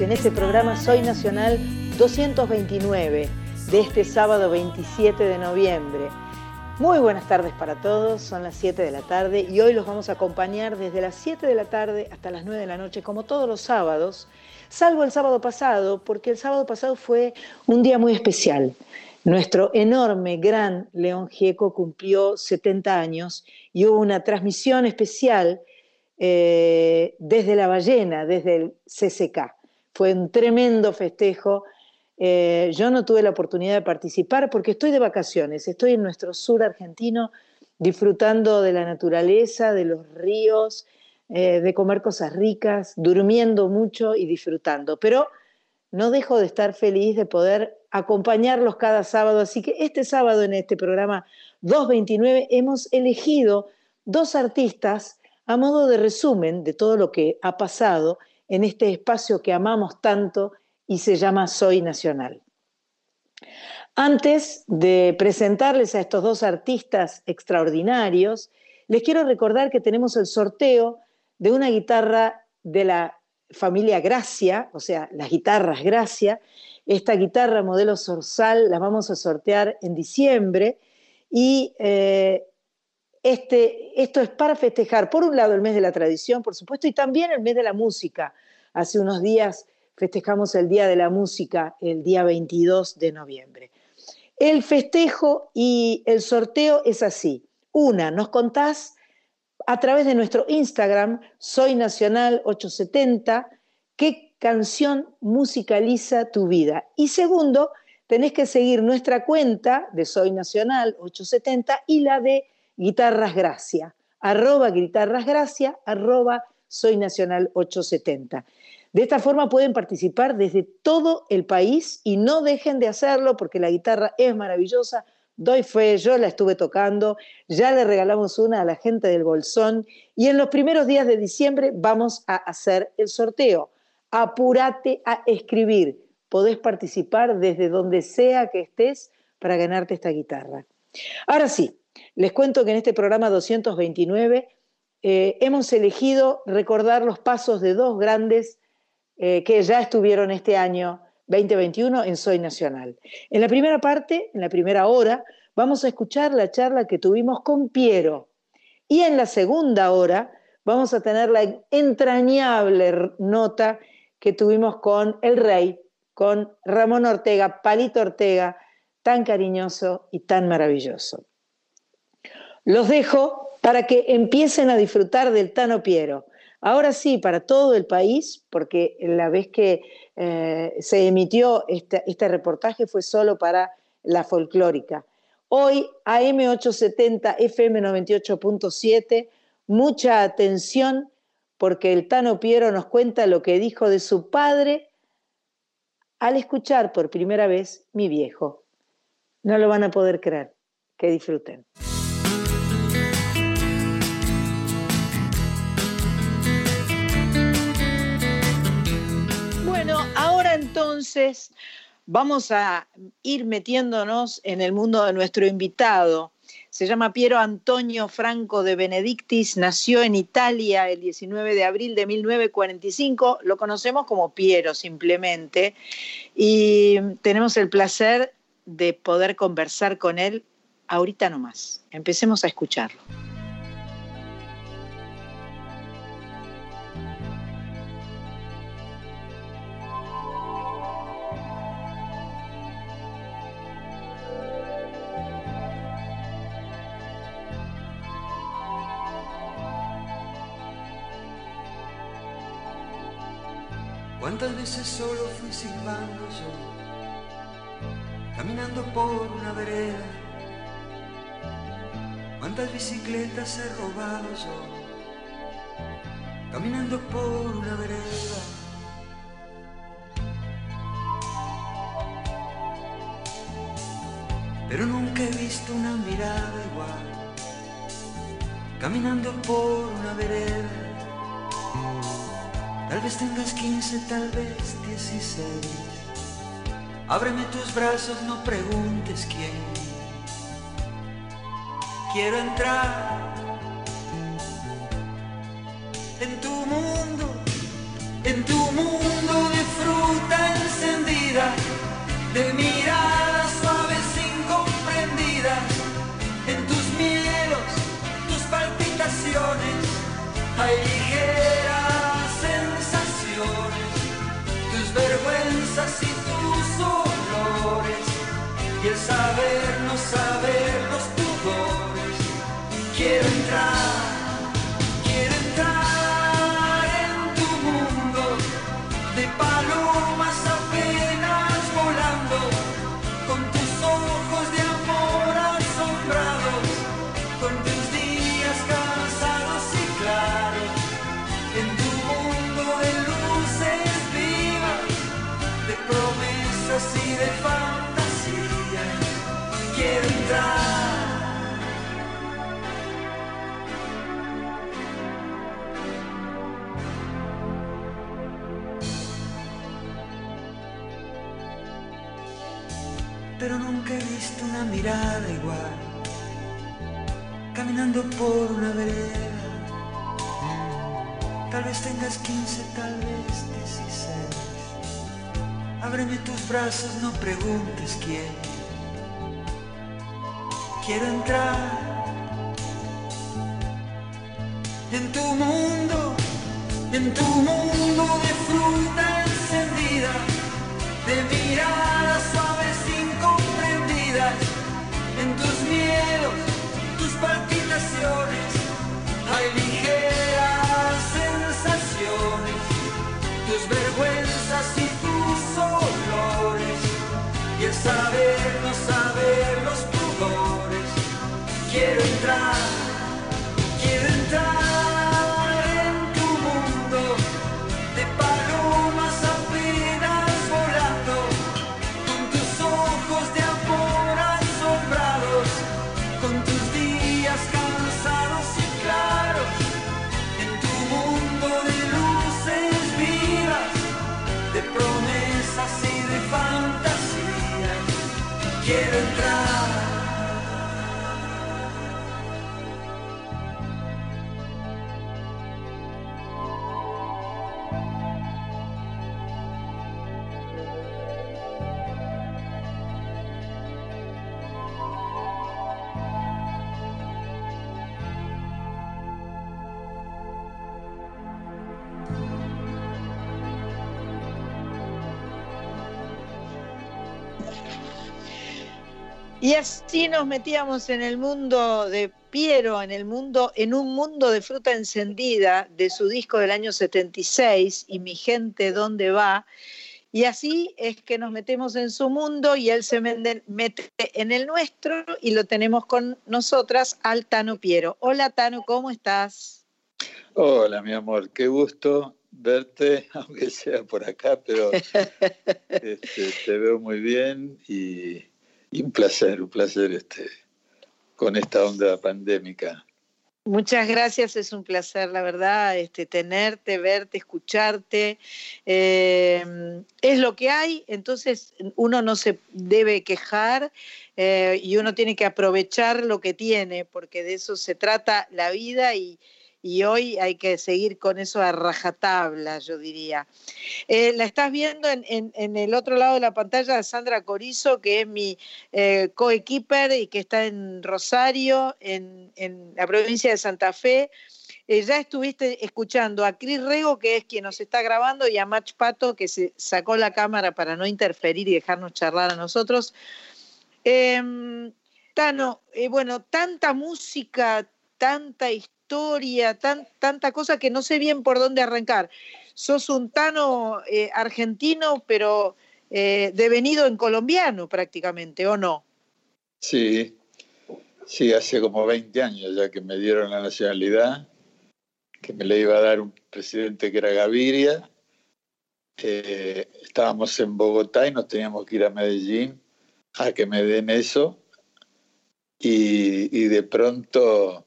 En este programa Soy Nacional 229 de este sábado 27 de noviembre. Muy buenas tardes para todos, son las 7 de la tarde y hoy los vamos a acompañar desde las 7 de la tarde hasta las 9 de la noche, como todos los sábados, salvo el sábado pasado, porque el sábado pasado fue un día muy especial. Nuestro enorme, gran León Gieco cumplió 70 años y hubo una transmisión especial eh, desde la ballena, desde el CCK. Fue un tremendo festejo. Eh, yo no tuve la oportunidad de participar porque estoy de vacaciones, estoy en nuestro sur argentino disfrutando de la naturaleza, de los ríos, eh, de comer cosas ricas, durmiendo mucho y disfrutando. Pero no dejo de estar feliz de poder acompañarlos cada sábado. Así que este sábado en este programa 229 hemos elegido dos artistas a modo de resumen de todo lo que ha pasado en este espacio que amamos tanto y se llama Soy Nacional. Antes de presentarles a estos dos artistas extraordinarios, les quiero recordar que tenemos el sorteo de una guitarra de la familia Gracia, o sea, las guitarras Gracia. Esta guitarra modelo Sorsal la vamos a sortear en diciembre y eh, este, esto es para festejar, por un lado, el mes de la tradición, por supuesto, y también el mes de la música. Hace unos días festejamos el Día de la Música, el día 22 de noviembre. El festejo y el sorteo es así. Una, nos contás a través de nuestro Instagram, Soy Nacional 870, qué canción musicaliza tu vida. Y segundo, tenés que seguir nuestra cuenta de Soy Nacional 870 y la de Guitarras Gracia, arroba Guitarras Gracia, arroba Soy Nacional 870. De esta forma pueden participar desde todo el país y no dejen de hacerlo porque la guitarra es maravillosa. Doy fe, yo la estuve tocando, ya le regalamos una a la gente del Bolsón y en los primeros días de diciembre vamos a hacer el sorteo. Apúrate a escribir, podés participar desde donde sea que estés para ganarte esta guitarra. Ahora sí, les cuento que en este programa 229 eh, hemos elegido recordar los pasos de dos grandes eh, que ya estuvieron este año 2021 en Soy Nacional. En la primera parte, en la primera hora, vamos a escuchar la charla que tuvimos con Piero. Y en la segunda hora vamos a tener la entrañable nota que tuvimos con el rey, con Ramón Ortega, Palito Ortega, tan cariñoso y tan maravilloso. Los dejo para que empiecen a disfrutar del Tano Piero. Ahora sí, para todo el país, porque la vez que eh, se emitió este, este reportaje fue solo para la folclórica. Hoy AM870, FM98.7, mucha atención porque el Tano Piero nos cuenta lo que dijo de su padre al escuchar por primera vez mi viejo. No lo van a poder creer. Que disfruten. Entonces vamos a ir metiéndonos en el mundo de nuestro invitado. Se llama Piero Antonio Franco de Benedictis, nació en Italia el 19 de abril de 1945, lo conocemos como Piero simplemente, y tenemos el placer de poder conversar con él ahorita nomás. Empecemos a escucharlo. Una vereda? ¿Cuántas bicicletas he robado yo, caminando por una vereda. Pero nunca he visto una mirada igual, caminando por una vereda. Tal vez tengas 15, tal vez 16. Ábreme tus brazos, no preguntes quién. Quiero entrar en tu mundo, en tu mundo de fruta encendida, de miradas suaves incomprendidas, en tus miedos, tus palpitaciones, hay y el saber no saber los pudores. Quiero entrar. Pero nunca he visto una mirada igual, caminando por una vereda. Tal vez tengas 15, tal vez 16. Ábreme tus brazos, no preguntes quién. Quiero entrar en tu mundo, en tu mundo de fruta encendida, de miradas tus palpitaciones, hay ligeras sensaciones, tus vergüenzas y tus olores, y el saber no saber los pudores. Quiero entrar, quiero entrar así nos metíamos en el mundo de Piero, en el mundo, en un mundo de fruta encendida de su disco del año 76 y Mi gente dónde va. Y así es que nos metemos en su mundo y él se mete en el nuestro y lo tenemos con nosotras al Tano Piero. Hola Tano, ¿cómo estás? Hola, mi amor, qué gusto verte, aunque sea por acá, pero este, te veo muy bien y, un placer, un placer este, con esta onda pandémica. Muchas gracias, es un placer, la verdad, este, tenerte, verte, escucharte. Eh, es lo que hay, entonces uno no se debe quejar eh, y uno tiene que aprovechar lo que tiene, porque de eso se trata la vida y, y hoy hay que seguir con eso a rajatabla, yo diría. Eh, la estás viendo en, en, el otro lado de la pantalla de Sandra Corizo, que es mi eh, coequiper y que está en Rosario, en, en la provincia de Santa Fe. Eh, ya estuviste escuchando a Cris Rego, que es quien nos está grabando, y a Mach Pato, que se sacó la cámara para no interferir y dejarnos charlar a nosotros. Em, Tano, eh, bueno, tanta música, tanta historia tanta cosa que no sé bien por dónde arrancar. Sos un tano eh, argentino, pero eh, devenido en colombiano prácticamente, ¿o no? Sí, sí, hace como 20 años ya que me dieron la nacionalidad. que me le iba a dar un presidente que era Gaviria. Eh, estábamos en Bogotá y nos teníamos que ir a Medellín a que me den eso. Y de pronto,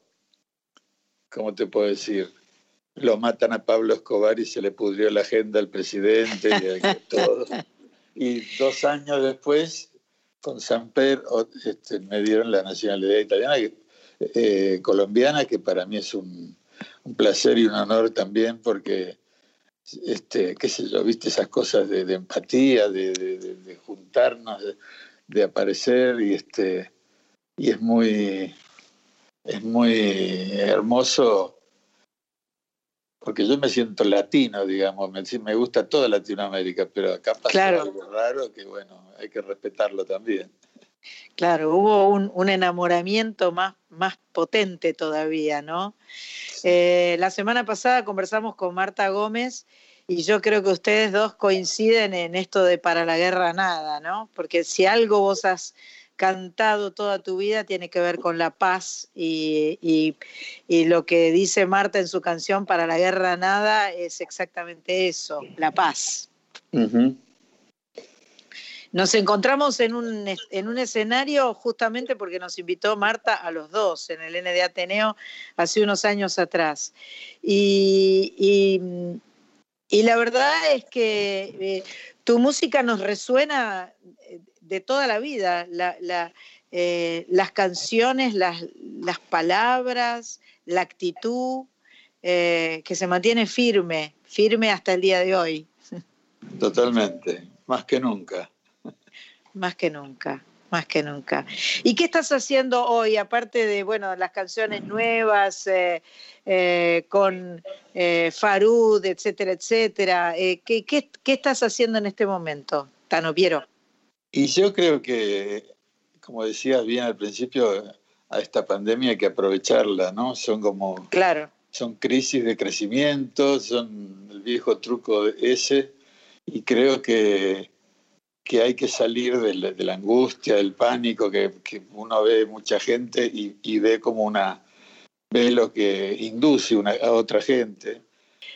¿cómo te puedo decir? Lo matan a Pablo Escobar y se le pudrió la agenda al presidente y a todos. Y dos años después, con Samper, este, me dieron la nacionalidad italiana, eh, colombiana, que para mí es un, un, placer y un honor también, porque, este, qué sé yo, viste esas cosas de, de empatía, de, de, de juntarnos, de, aparecer, y, este, y es muy, es muy hermoso porque yo me siento latino, digamos, me, me gusta toda Latinoamérica, pero acá pasa algo raro que, bueno, hay que respetarlo también. Claro, hubo un, un enamoramiento más, más potente todavía, ¿no? Eh, la semana pasada conversamos con Marta Gómez y yo creo que ustedes dos coinciden en esto de para la guerra nada, ¿no? Porque si algo vos has cantado toda tu vida tiene que ver con la paz y, y, lo que dice Marta en su canción Para la Guerra Nada es exactamente eso, la paz. Nos encontramos en un, en un escenario justamente porque nos invitó Marta a los dos en el ND Ateneo hace unos años atrás. Y, y, la verdad es que eh, tu música nos resuena de toda la vida, la, eh, las canciones, las, las, palabras, la actitud, eh, que se mantiene firme, firme hasta el día de hoy. Totalmente, más que nunca. Más que nunca, más que nunca. ¿Y qué estás haciendo hoy, aparte de, bueno, las canciones nuevas, eh, con Farud, etcétera, etcétera? ¿qué, qué, qué estás haciendo en este momento, Tano Piero? Y yo creo que, como decías bien al principio, a esta pandemia hay que aprovecharla, ¿no? Son como... Claro. Son crisis de crecimiento, son el viejo truco ese, y creo que, que hay que salir de la, de la angustia, del pánico, que, que, uno ve mucha gente y, y, ve como una... ve lo que induce una, a otra gente.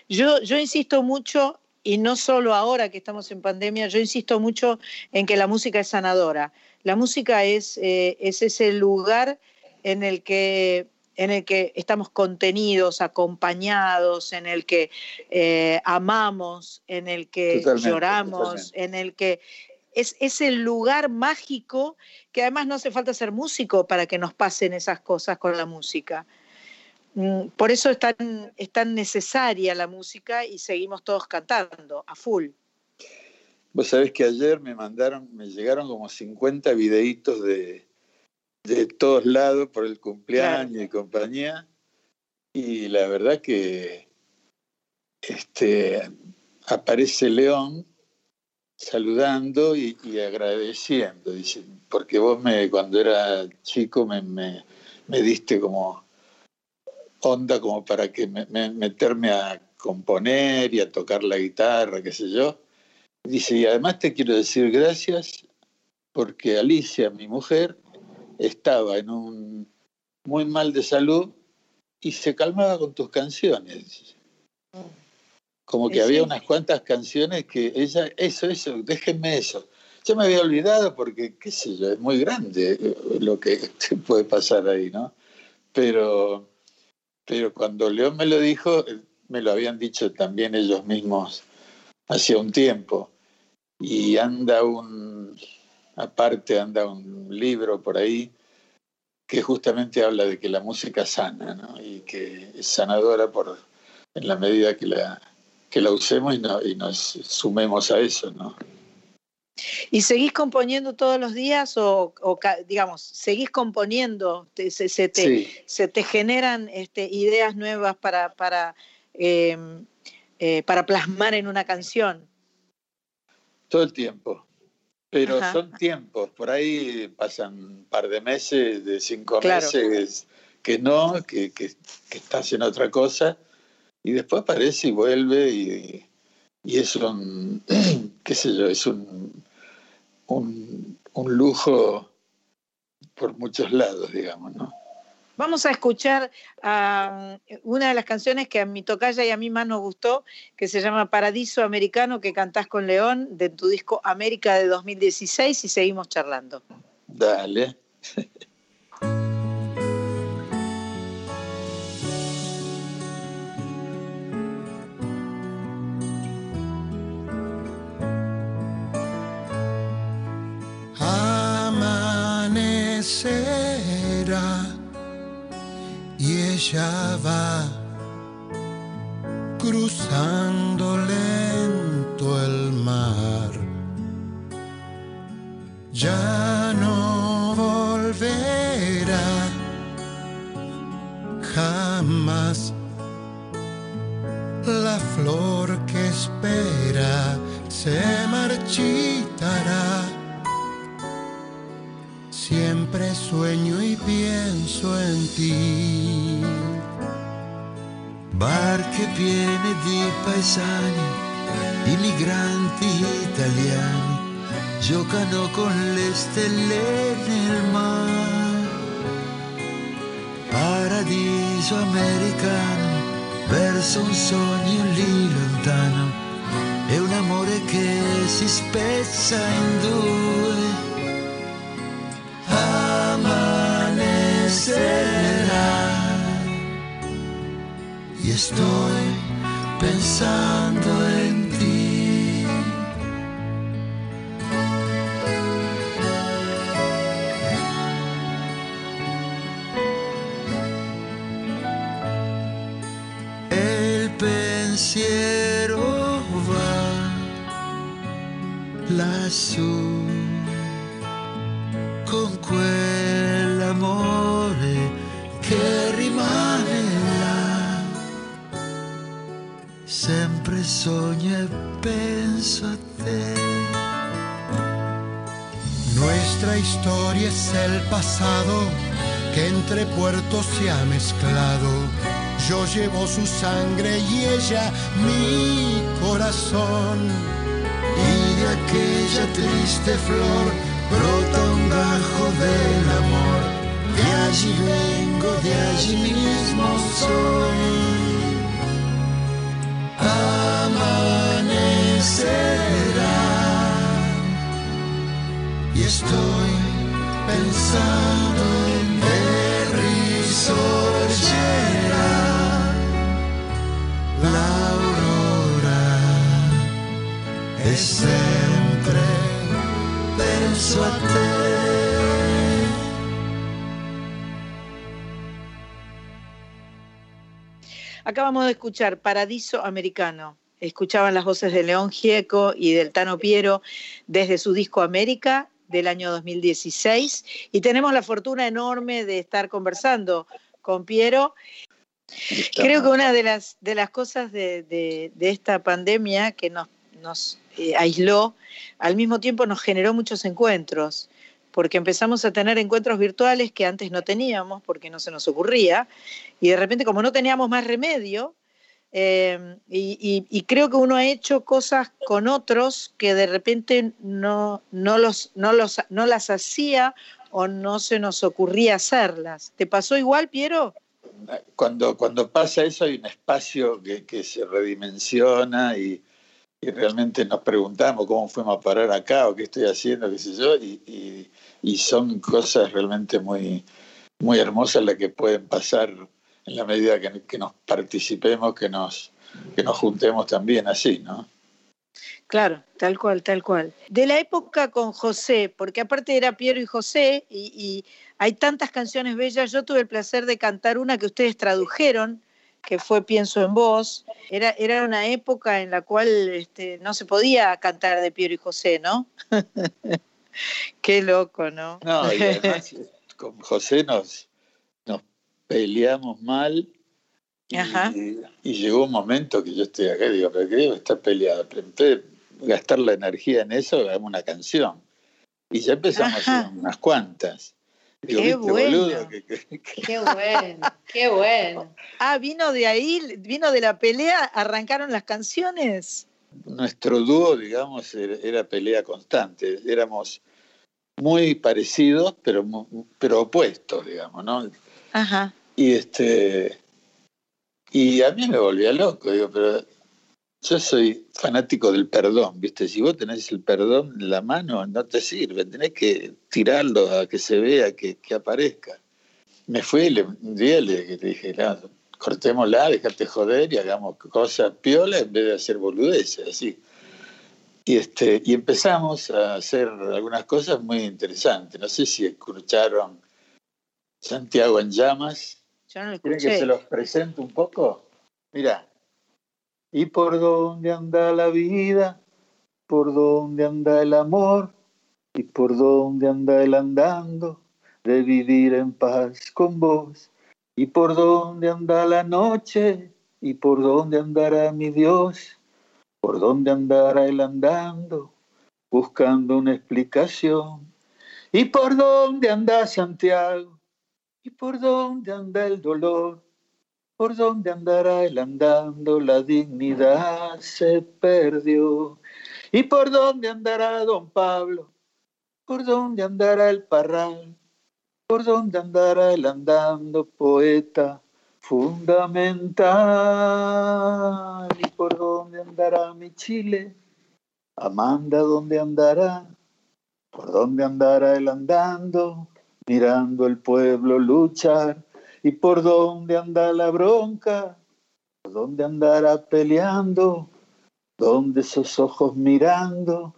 Yo, yo insisto mucho y no solo ahora que estamos en pandemia, yo insisto mucho en que la música es sanadora. La música es, eh, es ese lugar en el que en el que estamos contenidos, acompañados, en el que eh, amamos, en el que totalmente, lloramos, totalmente. en el que es, es el lugar mágico que además no hace falta ser músico para que nos pasen esas cosas con la música. Mm, por eso es tan, es tan necesaria la música y seguimos todos cantando a full. Vos sabés que ayer me mandaron, me llegaron como 50 videitos de, de todos lados por el cumpleaños claro. y compañía. Y la verdad que este, aparece León saludando y, y agradeciendo. Dice, porque vos me, cuando era chico me, me, me diste como onda como para que me, me, meterme a componer y a tocar la guitarra, qué sé yo. Dice, y además te quiero decir gracias porque Alicia, mi mujer, estaba en un muy mal de salud y se calmaba con tus canciones. Como que ¿Sí? había unas cuantas canciones que ella, eso, eso, déjenme eso. Yo me había olvidado porque, qué sé yo, es muy grande lo que puede pasar ahí, ¿no? Pero pero cuando León me lo dijo, me lo habían dicho también ellos mismos hacía un tiempo. Y anda un, aparte anda un libro por ahí que justamente habla de que la música sana, ¿no? Y que es sanadora por, en la medida que la, que la usemos y, y nos sumemos a eso, ¿no? ¿Y seguís componiendo todos los días o, o digamos, seguís componiendo? Te, se, se, te, sí. se, te, generan este, ideas nuevas para, para, eh, eh, para plasmar en una canción? Todo el tiempo. Pero Ajá. son tiempos, por ahí pasan un par de meses, de cinco claro. meses que no, que, que, que estás en otra cosa, y después aparece y vuelve y, y es un, qué sé yo, es un, un, un, lujo por muchos lados, digamos, ¿no? Vamos a escuchar a una de las canciones que a mi tocaya y a mí más nos gustó, que se llama Paradiso Americano, que cantás con León, de tu disco América de 2016, y seguimos charlando. Dale. y ella va cruzando lento el mar. Ya no volverá jamás la flor que espera se marchitará Siempre sueño y pienso en ti. Barche piene di paesani, immigranti italiani, giocano con le stelle nel mare. Paradiso americano, verso un sogno lì lontano, è un amore che si spezza in due y estoy pensando en ti. El pensiero va lassù con quell'amore sogno e te. Nuestra historia es el pasado que entre puertos se ha mezclado. Yo llevo su sangre y ella mi corazón. Y de aquella triste flor brota un gajo del amor. De allí vengo, de allí mismo soy. Y estoy pensando en el risorgerà l'aurora e sempre penso a te. Acabamos de escuchar Paradiso Americano. Escuchaban las voces de León Gieco y del Tano Piero desde su disco América del año 2016 y tenemos la fortuna enorme de estar conversando con Piero. Creo que una de las, de las cosas de, de- de esta pandemia que nos, nos eh, aisló, al mismo tiempo nos generó muchos encuentros, porque empezamos a tener encuentros virtuales que antes no teníamos, porque no se nos ocurría, y de repente como no teníamos más remedio, eh, y, y- creo que uno ha hecho cosas con otros que de repente no, no, los, no, los, no las hacía o no se nos ocurría hacerlas. ¿Te pasó igual, Piero? Cuando, cuando pasa eso hay un espacio que, que se redimensiona y, y realmente nos preguntamos cómo fuimos a parar acá o qué estoy haciendo, qué sé yo, y, y- y son cosas realmente muy, muy hermosas las que pueden pasar en la medida que, que nos participemos, que nos, que nos juntemos también así, ¿no? Claro, tal cual, tal cual. De la época con José, porque aparte era Piero y José, y, y hay tantas canciones bellas, yo tuve el placer de cantar una que ustedes tradujeron, que fue Pienso en Vos. Era, era una época en la cual este, no se podía cantar de Piero y José, ¿no? Qué loco, ¿no? No, y además con José nos, nos peleamos mal y, Ajá. y llegó un momento que yo estoy acá y digo, pero qué digo, está peleado. Pero en vez de gastar la energía en eso, hagamos una canción. Y ya empezamos a hacer unas cuantas. Digo, Qué ¿viste, bueno. boludo? Que- que- que- Qué bueno, qué bueno. Ah, vino de ahí, vino de la pelea, arrancaron las canciones. nuestro dúo, digamos, era, pelea constante. Éramos muy parecidos, pero, pero opuestos, digamos, ¿no? Ajá. Y este y a mí me volvía loco, digo, pero yo soy fanático del perdón, ¿viste? Si vos tenés el perdón en la mano, no te sirve, tenés que tirarlo a que se vea, que, que aparezca. Me fui, le, un día le, dije, no, cortémosla, dejate joder y hagamos cosas piola en vez de hacer boludeces, así. Y, este, y empezamos a hacer algunas cosas muy interesantes. No sé si escucharon Santiago en llamas. Yo no lo ¿Quieren que se los presente un poco? Mira. ¿Y por dónde anda la vida? ¿Por dónde anda el amor? ¿Y por dónde anda el andando de vivir en paz con vos? ¿Y por dónde anda la noche? ¿Y por dónde andará mi Dios? ¿Por dónde andará él andando? Buscando una explicación. ¿Y por dónde anda Santiago? ¿Y por dónde anda el dolor? ¿Por dónde andará él andando? La dignidad se perdió. ¿Y por dónde andará don Pablo? ¿Por dónde andará el parral? ¿Por dónde andará él andando, poeta fundamental? ¿Y por dónde andará mi Chile? Amanda, ¿dónde andará? ¿Por dónde andará él andando? Mirando el pueblo luchar. ¿Y por dónde anda la bronca? ¿Por dónde andará peleando? ¿Dónde esos ojos mirando?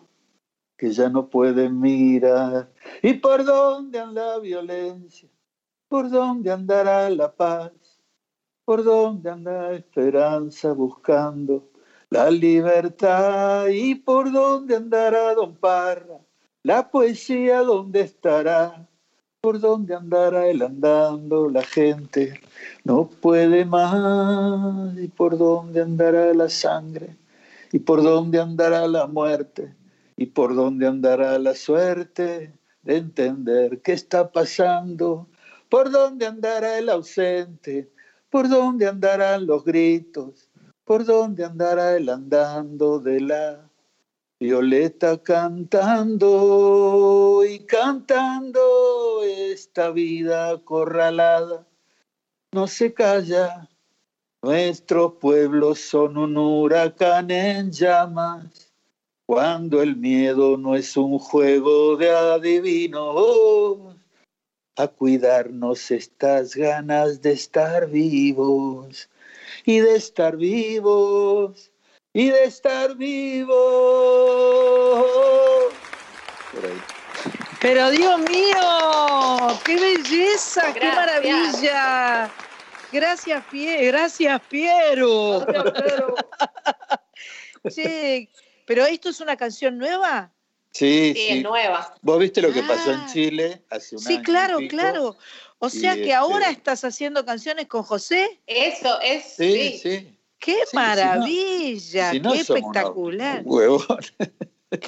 Que ya no pueden mirar. ¿Y por dónde anda la violencia? ¿Por dónde andará la paz? ¿Por dónde anda la esperanza buscando la libertad? ¿Y por dónde andará Don Parra? La poesía, ¿dónde estará? ¿Por dónde andará él andando? La gente no puede más. ¿Y por dónde andará la sangre? ¿Y por dónde andará la muerte? ¿Y por dónde andará la suerte de entender qué está pasando? ¿Por dónde andará el ausente? ¿Por dónde andarán los gritos? ¿Por dónde andará el andando de la violeta cantando y cantando esta vida acorralada? No se calla, nuestros pueblos son un huracán en llamas. Cuando el miedo no es un juego de adivinos, a cuidarnos estas ganas de estar vivos y de estar vivos y de estar. Por ahí. Pero Dios mío, qué belleza, qué Gracias. maravilla. Gracias, Pie, gracias, Piero. Che, pero esto es una canción nueva. Sí, Sí, sí. es nueva. ¿Vos viste lo que pasó en Ah. Chile hace un Sí, año y claro, pico? claro. O sea Y que este- ahora estás haciendo canciones con José. Eso es. Sí, Sí. sí. ¡Qué Sí, si no- maravilla! Si ¡Qué espectacular!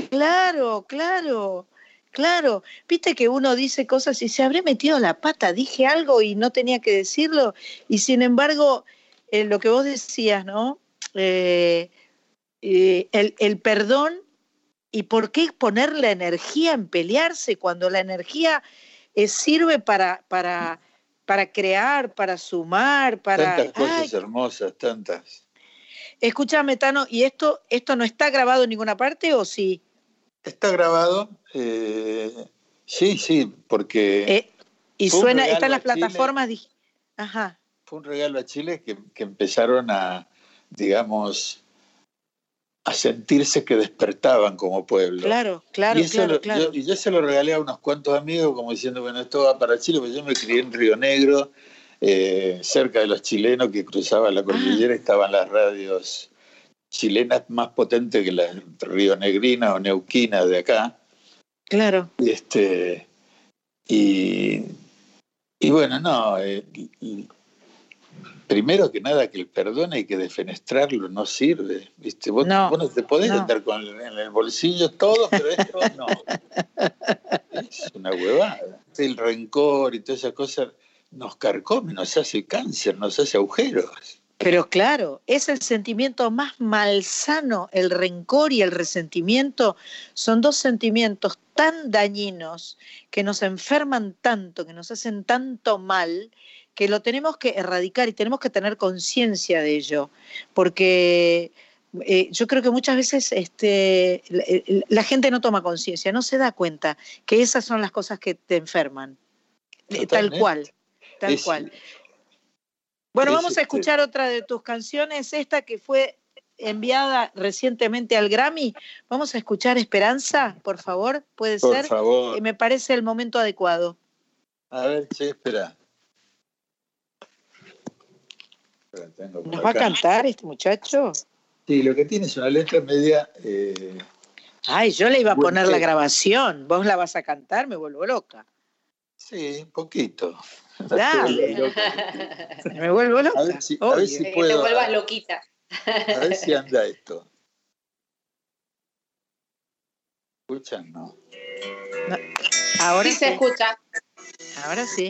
Claro, claro, claro. Viste que uno dice cosas y se habré metido la pata, dije algo y no tenía que decirlo. Y sin embargo, eh, lo que vos decías, ¿no? Eh, eh, el, el perdón y por qué poner la energía en pelearse cuando la energía sirve para, para, para crear, para sumar, para... Tantas cosas Ay, hermosas, tantas. escúchame, Tano, ¿y esto, esto no está grabado en ninguna parte o sí? Está grabado. eh, sí, sí, porque Eh, y suena, regalo está en las Chile. plataformas. Ajá, fue un regalo a Chile que, que empezaron a, digamos, a sentirse que despertaban como pueblo. claro, claro, y, eso claro, lo- claro. Yo, y yo se lo regalé a unos cuantos amigos como diciendo, bueno, esto va para Chile, porque yo me crié en Río Negro, eh, cerca de los chilenos que cruzaban la Ah. cordillera, estaban las radios chilenas más potentes que las Río Negrinas o Neuquinas de acá. Claro, Y este y, y bueno, no, eh, y primero que nada que el perdón hay que defenestrarlo, no sirve. ¿viste? Vos, No, vos no te podés no. andar con el- en el bolsillo todo, pero esto no. Es una huevada. El rencor y todas esas cosas nos carcome, nos hace cáncer, nos hace agujeros. pero claro, es el sentimiento más malsano, el rencor y el resentimiento son dos sentimientos tan dañinos que nos enferman tanto, que nos hacen tanto mal, que lo tenemos que erradicar y tenemos que tener conciencia de ello, porque eh, yo creo que muchas veces este, la, gente no toma conciencia, no se da cuenta que esas son las cosas que te enferman, eh, tal cual, tal cual. Bueno, vamos a escuchar otra de tus canciones, esta que fue enviada recientemente al Grammy. Vamos a escuchar Esperanza, por favor, puede por ser. favor. Eh, me parece el momento adecuado. A ver, che, espera. ¿Nos va a cantar este muchacho? Sí, lo que tiene es una letra media. Eh, Ay, yo le iba a poner la grabación. Vos la vas a cantar, me vuelvo loca. Sí, un poquito. Dale. me vuelvo loca. A ver si, a ver si que puedo. te vuelvas loquita. A ver si anda esto. ¿Escuchan? No. No, Ahora Sí se escucha. Ahora sí.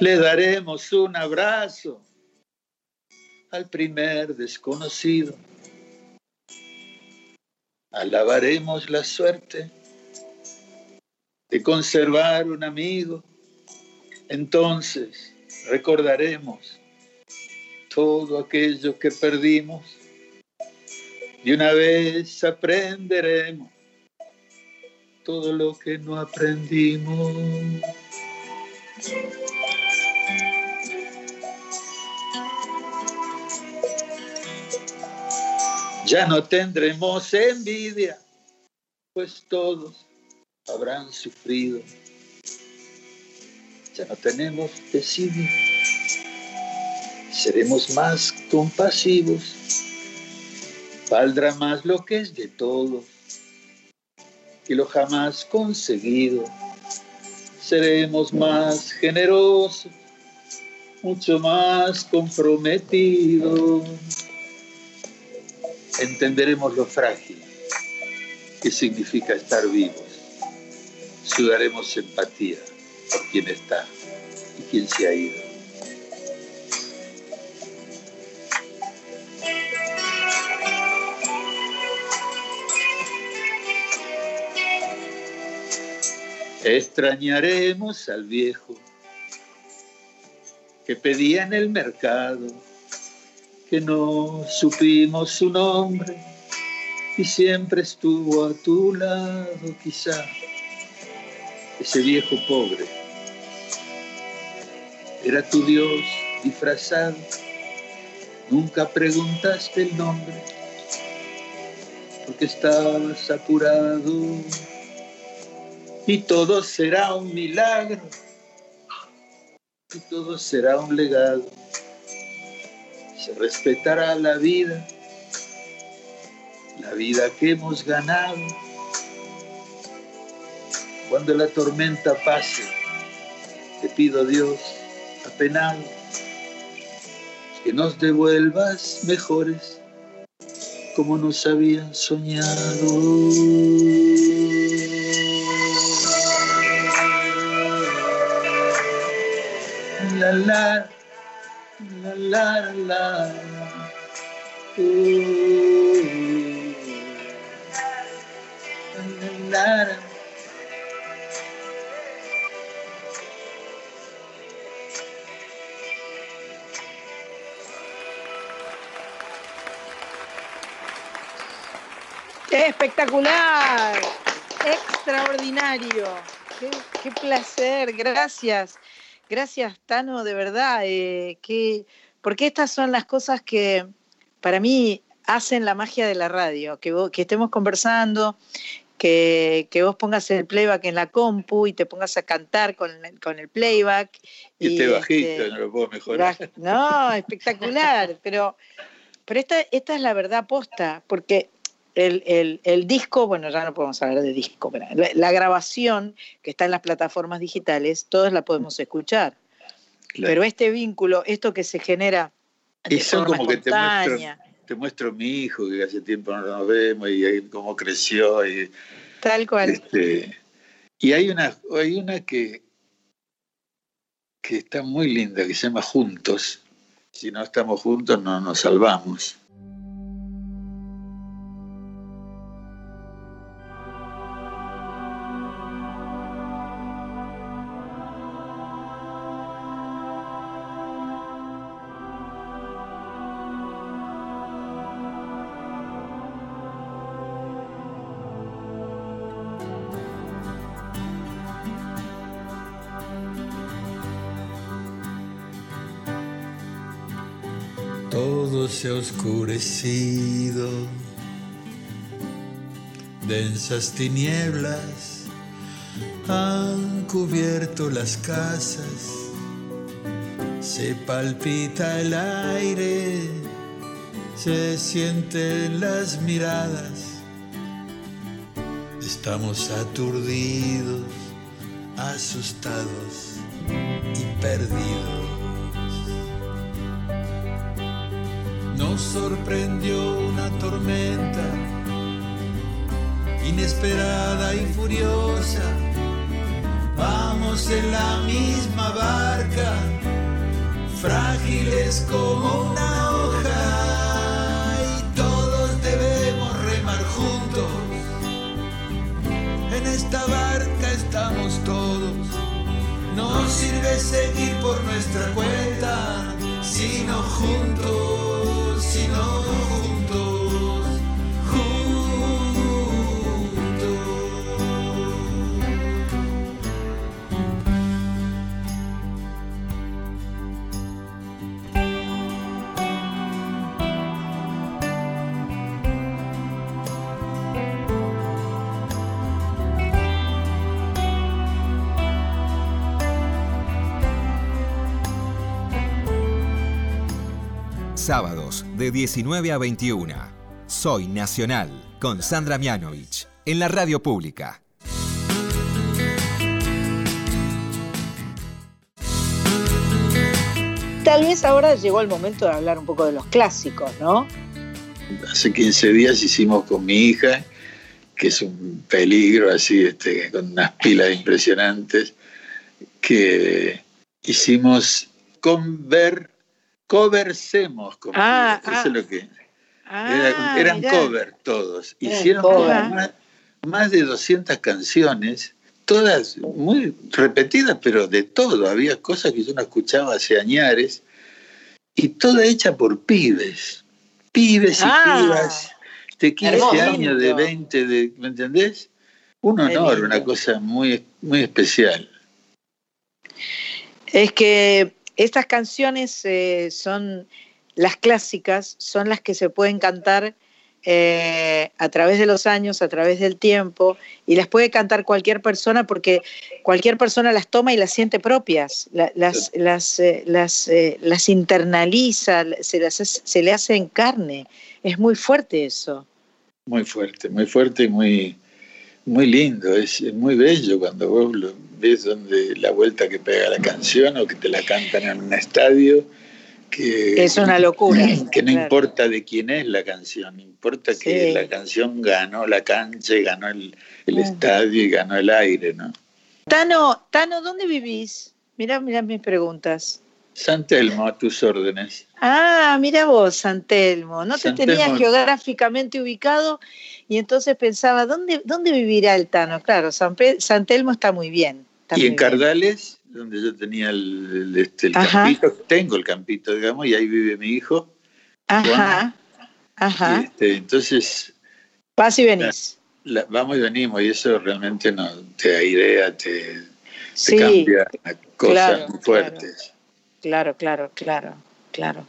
Le daremos un abrazo al primer desconocido. Alabaremos la suerte de conservar un amigo. Entonces recordaremos todo aquello que perdimos y una vez aprenderemos todo lo que no aprendimos. Ya no tendremos envidia, pues todos habrán sufrido. Ya no tenemos desidia, seremos más compasivos. Valdrá más lo que es de todos que lo jamás conseguido. Seremos más generosos, mucho más comprometidos entenderemos lo frágil que significa estar vivos. Sudaremos empatía por quien está y quien se ha ido. Extrañaremos al viejo que pedía en el mercado que no supimos su nombre y siempre estuvo a tu lado, quizá ese viejo pobre. Era tu Dios disfrazado, nunca preguntaste el nombre porque estabas apurado. Y todo será un milagro y todo será un legado se respetará la vida, la vida que hemos ganado. Cuando la tormenta pase, te pido Dios, apenado, que nos devuelvas mejores como nos habían soñado. La la la. Espectacular, extraordinario. Qué, qué placer, gracias. Gracias, Tano, de verdad. eh, que, porque estas son las cosas que para mí hacen la magia de la radio, que, vos- que estemos conversando, que, que vos pongas el playback en la compu y te pongas a cantar con, el- con el playback. Y este bajito, este, no lo puedo mejorar. Baj- No, espectacular, pero, pero esta, esta es la verdad posta, porque el, disco, bueno, ya no podemos hablar de disco, pero la, grabación que está en las plataformas digitales, todos la podemos escuchar. Pero este vínculo, esto que se genera. De y son como que te muestro, te muestro mi hijo, que hace tiempo no nos vemos, y cómo creció. Y, Tal cual. Este, y hay una, hay una que, que está muy linda, que se llama Juntos. Si no estamos juntos, no nos salvamos. Se ha oscurecido, densas tinieblas han cubierto las casas, se palpita el aire, se sienten las miradas, estamos aturdidos, asustados y perdidos. Nos sorprendió una tormenta inesperada y furiosa. Vamos en la misma barca, frágiles como una hoja, y todos debemos remar juntos. En esta barca estamos todos. No sirve seguir por nuestra cuenta, sino juntos Sábados de 19 a 21. Soy Nacional con Sandra Mianovich en la radio pública. Tal vez ahora llegó el momento de hablar un poco de los clásicos, ¿no? Hace 15 días hicimos con mi hija, que es un peligro así, este, con unas pilas impresionantes, que hicimos con ver Coversemos, como ah, eso es ah. lo que. Ah, eran cover todos. Hicieron Más, de 200 canciones, todas muy repetidas, pero de todo. Había cosas que yo no escuchaba hace años, y toda hecha por pibes. Pibes y ah. pibas de 15 años, de 20, de, ¿me entendés? Un honor, una cosa muy, muy especial. Es que estas canciones eh, son las clásicas, son las que se pueden cantar eh, a través de los años, a través del tiempo, y las puede cantar cualquier persona porque cualquier persona las toma y las siente propias, las, las, eh, las, internaliza, se, se le hace en carne. Es muy fuerte eso. Muy fuerte, muy fuerte y muy, muy lindo, es, muy bello cuando vos lo ves donde la vuelta que pega la canción o que te la cantan en un estadio. Que, es una locura. Que no importa de quién es la canción, importa que la canción ganó la cancha, y ganó el, el estadio y ganó el aire, ¿no? Tano, Tano, ¿dónde vivís? Mira, mira mis preguntas. San Telmo, a tus órdenes. Ah, mira vos, San Telmo. No te tenías geográficamente ubicado y entonces pensaba, ¿dónde, dónde vivirá el Tano? Claro, San, Telmo está muy bien. y en Cardales, donde yo tenía el, este, campito, tengo el campito, digamos, y ahí vive mi hijo. Ajá, ajá. Este, entonces... Vas y venís. vamos y venimos, y eso realmente no te airea, te, te cambia cosas muy fuertes. Claro, claro, claro, claro.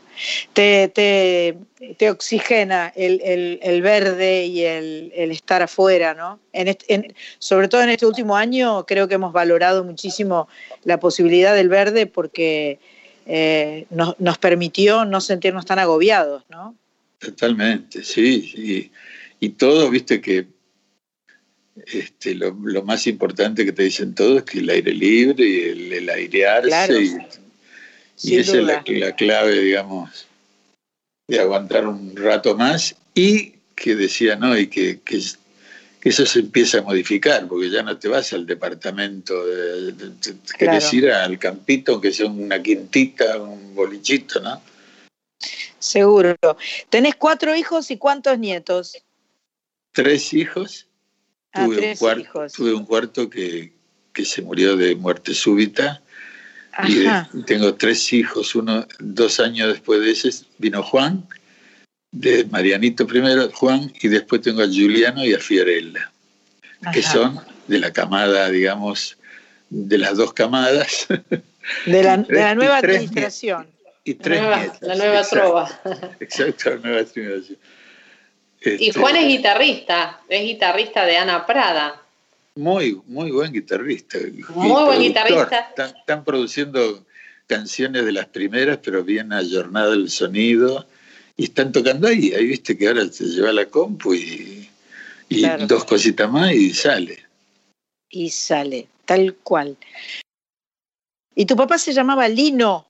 Te, te, te oxigena el, el, el, verde y el, el, estar afuera, ¿no? En, sobre todo en este último año creo que hemos valorado muchísimo la posibilidad del verde porque eh, nos, nos, permitió no sentirnos tan agobiados, ¿no? Totalmente, sí, y todo, viste que este, lo, más importante que te dicen todo es que el aire libre y el, el airearse y, esa es la, clave, digamos, de aguantar un rato más y que decía, ¿no? Y que, que, eso se empieza a modificar, porque ya no te vas al departamento, de, querés ir al campito, aunque sea una quintita, un bolichito, ¿no? Seguro. ¿Tenés cuatro hijos y cuántos nietos? Tres hijos. Ah, tuve, un cuarto, hijos. tuve un cuarto que, que se murió de muerte súbita y tengo tres hijos, uno, dos años después de ese vino Juan, de Marianito primero, Juan, y después tengo a Juliano y a Fiorella, que son de la camada, digamos, de las dos camadas. De la, de la nueva administración. Y tres la nueva, la nueva trova. Exacto, la nueva administración. y Juan es este, guitarrista, es guitarrista de Ana Prada. Muy, muy buen guitarrista. Muy buen guitarrista. Están, produciendo canciones de las primeras, pero bien ayornado el sonido. Y están tocando ahí. Ahí viste que ahora se lleva la compu y, dos cositas más y sale. Y sale, tal cual. ¿Y tu papá se llamaba Lino?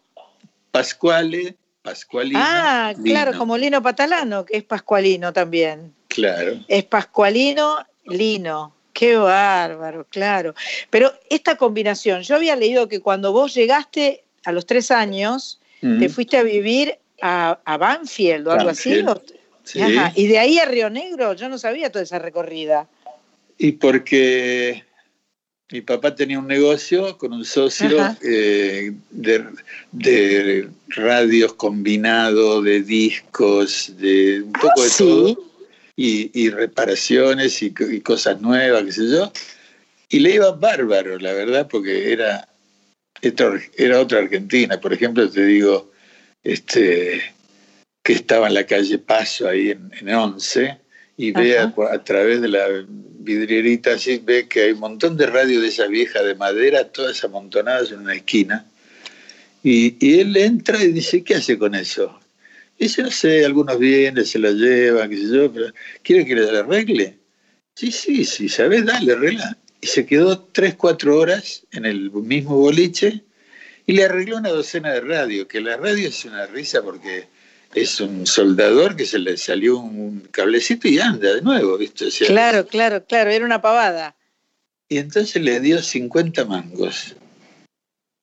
Pascuale, Pascualino. Ah, claro, como Lino Patalano, que es Pascualino también. Claro. Es Pascualino, Lino. Qué bárbaro, claro. Pero esta combinación, yo había leído que cuando vos llegaste a los tres años, te fuiste a vivir a, Banfield o algo así. Y de ahí a Río Negro, yo no sabía toda esa recorrida. Y porque mi papá tenía un negocio con un socio eh, de, radios combinado, de discos, de un poco de ah, todo y, reparaciones y, cosas nuevas, qué sé yo. Y le iba bárbaro, la verdad, porque era, era otra Argentina. Por ejemplo, te digo, este, que estaba en la calle Paso, ahí en, en Once, y ve a, través de la vidrierita así, ve que hay un montón de radio de esa vieja de madera, todas amontonadas en una esquina. Y, y él entra y dice, ¿qué hace con eso? Dice, no sé, algunos bienes se la llevan, qué sé yo, pero ¿quiere que le arregle? Sí, sí, sí, ¿sabes? Dale, arregla. Y se quedó tres, cuatro horas en el mismo boliche y le arregló una docena de radio, que la radio es una risa porque es un soldador que se le salió un cablecito y anda de nuevo, ¿viste? claro, claro, claro, era una pavada. Y entonces le dio 50 mangos.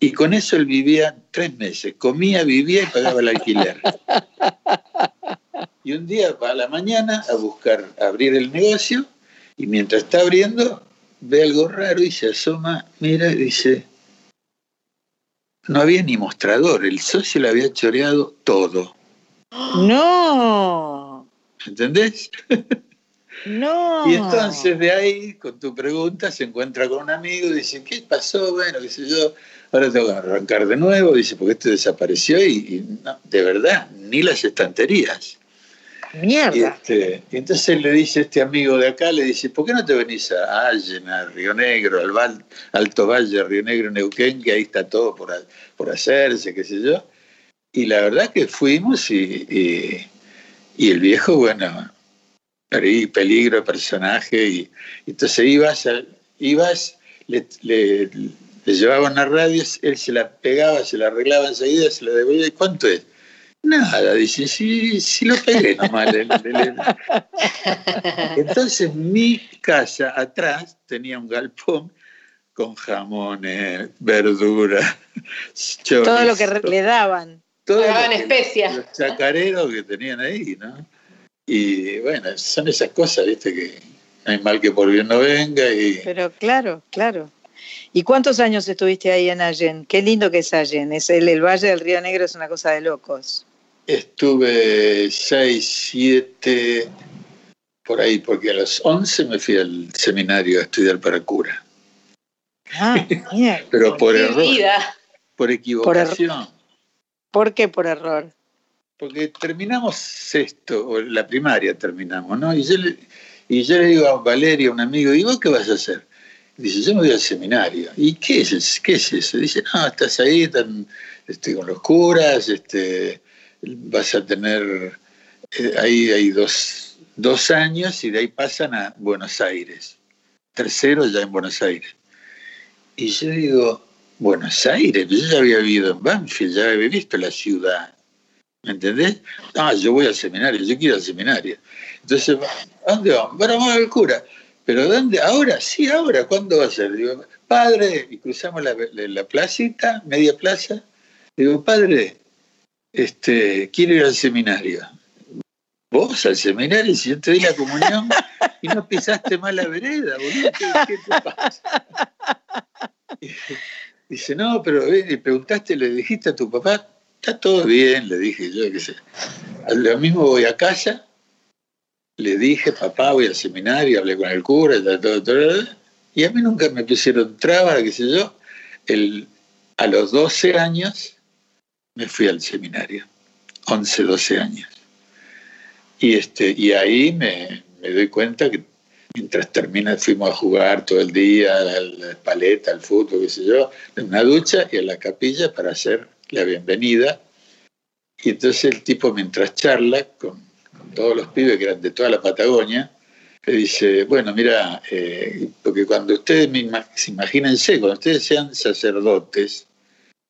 Y con eso él vivía tres meses, comía, vivía y pagaba el alquiler. Y un día va a la mañana a buscar abrir el negocio y mientras está abriendo ve algo raro y se asoma, mira y dice, no había ni mostrador, el socio le había choreado todo. No. ¿Entendés? No. Y entonces de ahí, con tu pregunta, se encuentra con un amigo y dice, ¿qué pasó? Bueno, qué sé yo, ahora tengo que arrancar de nuevo, dice, porque esto desapareció y, de verdad, ni las estanterías. Mierda. Y, este, entonces le dice este amigo de acá, le dice, ¿por qué no te venís a Allen, a Río Negro, al Alto Valle, Río Negro, Neuquén, que ahí está todo por, por hacerse, qué sé yo? Y la verdad que fuimos y, y, el viejo, bueno, peligro de personaje, y, entonces ibas, ibas le, le le llevaban a radio, él se la pegaba, se la arreglaba enseguida, se la devolvía. ¿Y cuánto es? Nada, dice, sí, sí lo pegué nomás. Entonces mi casa atrás tenía un galpón con jamones, verduras, Todo lo que le daban. Todo le daban especias. Los chacareros que tenían ahí, ¿no? Y bueno, son esas cosas, viste, que no hay mal que por bien no venga. Y... Pero claro, claro. ¿Y cuántos años estuviste ahí en Allen? Qué lindo que es Allen. Es el, el Valle del Río Negro es una cosa de locos. Estuve seis, siete, por ahí, porque a los once me fui al seminario a estudiar para cura. Ah, mierda. Pero por error. Por equivocación. Por, qué por error? Porque terminamos sexto, o la primaria terminamos, ¿no? Y yo le, y yo le digo a Valeria, un amigo, ¿y vos qué vas a hacer? Dice, yo me voy al seminario. ¿Y qué es, qué es eso? Dice, no, estás ahí este, con los curas, este, vas a tener, eh, ahí hay dos, dos años y de ahí pasan a Buenos Aires. Tercero ya en Buenos Aires. Y yo digo, Buenos Aires, yo ya había vivido en Banfield, ya había visto la ciudad. ¿Me entendés? Ah, yo voy al seminario, yo quiero al seminario. Entonces, ¿a dónde vamos? Vamos al cura. ¿Pero dónde? ¿Ahora? Sí, ahora. ¿Cuándo va a ser? Digo, padre, y cruzamos la, la placita, media plaza. Digo, padre, este, quiero ir al seminario. ¿Vos al seminario? Si yo te di la comunión y no pisaste mal la vereda, boludo, ¿qué, te pasa? dice, no, pero le preguntaste, le dijiste a tu papá, está todo bien, le dije yo, qué sé. Lo mismo voy a casa, le dije, papá, voy al seminario, hablé con el cura, todo, todo, y a mí nunca me pusieron trabas, qué sé yo. El, a los 12 años me fui al seminario, 11, 12 años. Y, este, y ahí me, doy cuenta que mientras termina fuimos a jugar todo el día, a la, paleta, al fútbol, qué sé yo, en una ducha y a la capilla para hacer la bienvenida. Y entonces el tipo mientras charla con, todos los pibes que eran de toda la Patagonia, le dice, bueno, mira, eh, porque cuando ustedes, imagínense, cuando ustedes sean sacerdotes,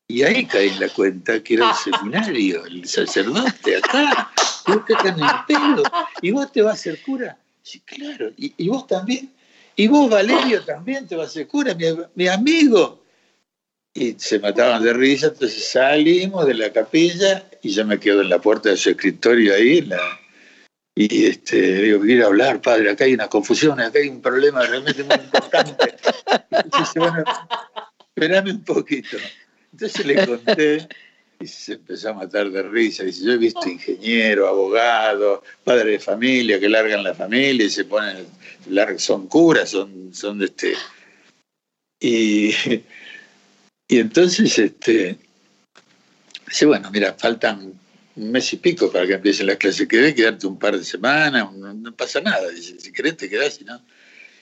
y ahí cae en la cuenta que era el seminario, el sacerdote acá, y vos te en el pelo, y vos te vas a ser cura. Sí, claro, y, vos también, y vos Valerio también te vas a ser cura, mi, amigo. Y se mataban de risa, entonces salimos de la capilla y yo me quedo en la puerta de su escritorio ahí, y este, digo, quiero hablar, padre, acá hay una confusión, acá hay un problema realmente muy importante. Entonces, bueno, espérame un poquito. Entonces le conté y se empezó a matar de risa. Dice, yo he visto ingenieros, abogados, padres de familia que largan la familia y se ponen, son curas, son, son de este... Y, y entonces, este, dice, bueno, mira, faltan un mes y pico para que empiecen las clases. Querés quedarte un par de semanas, no, pasa nada. Dice, si querés te quedás, y no.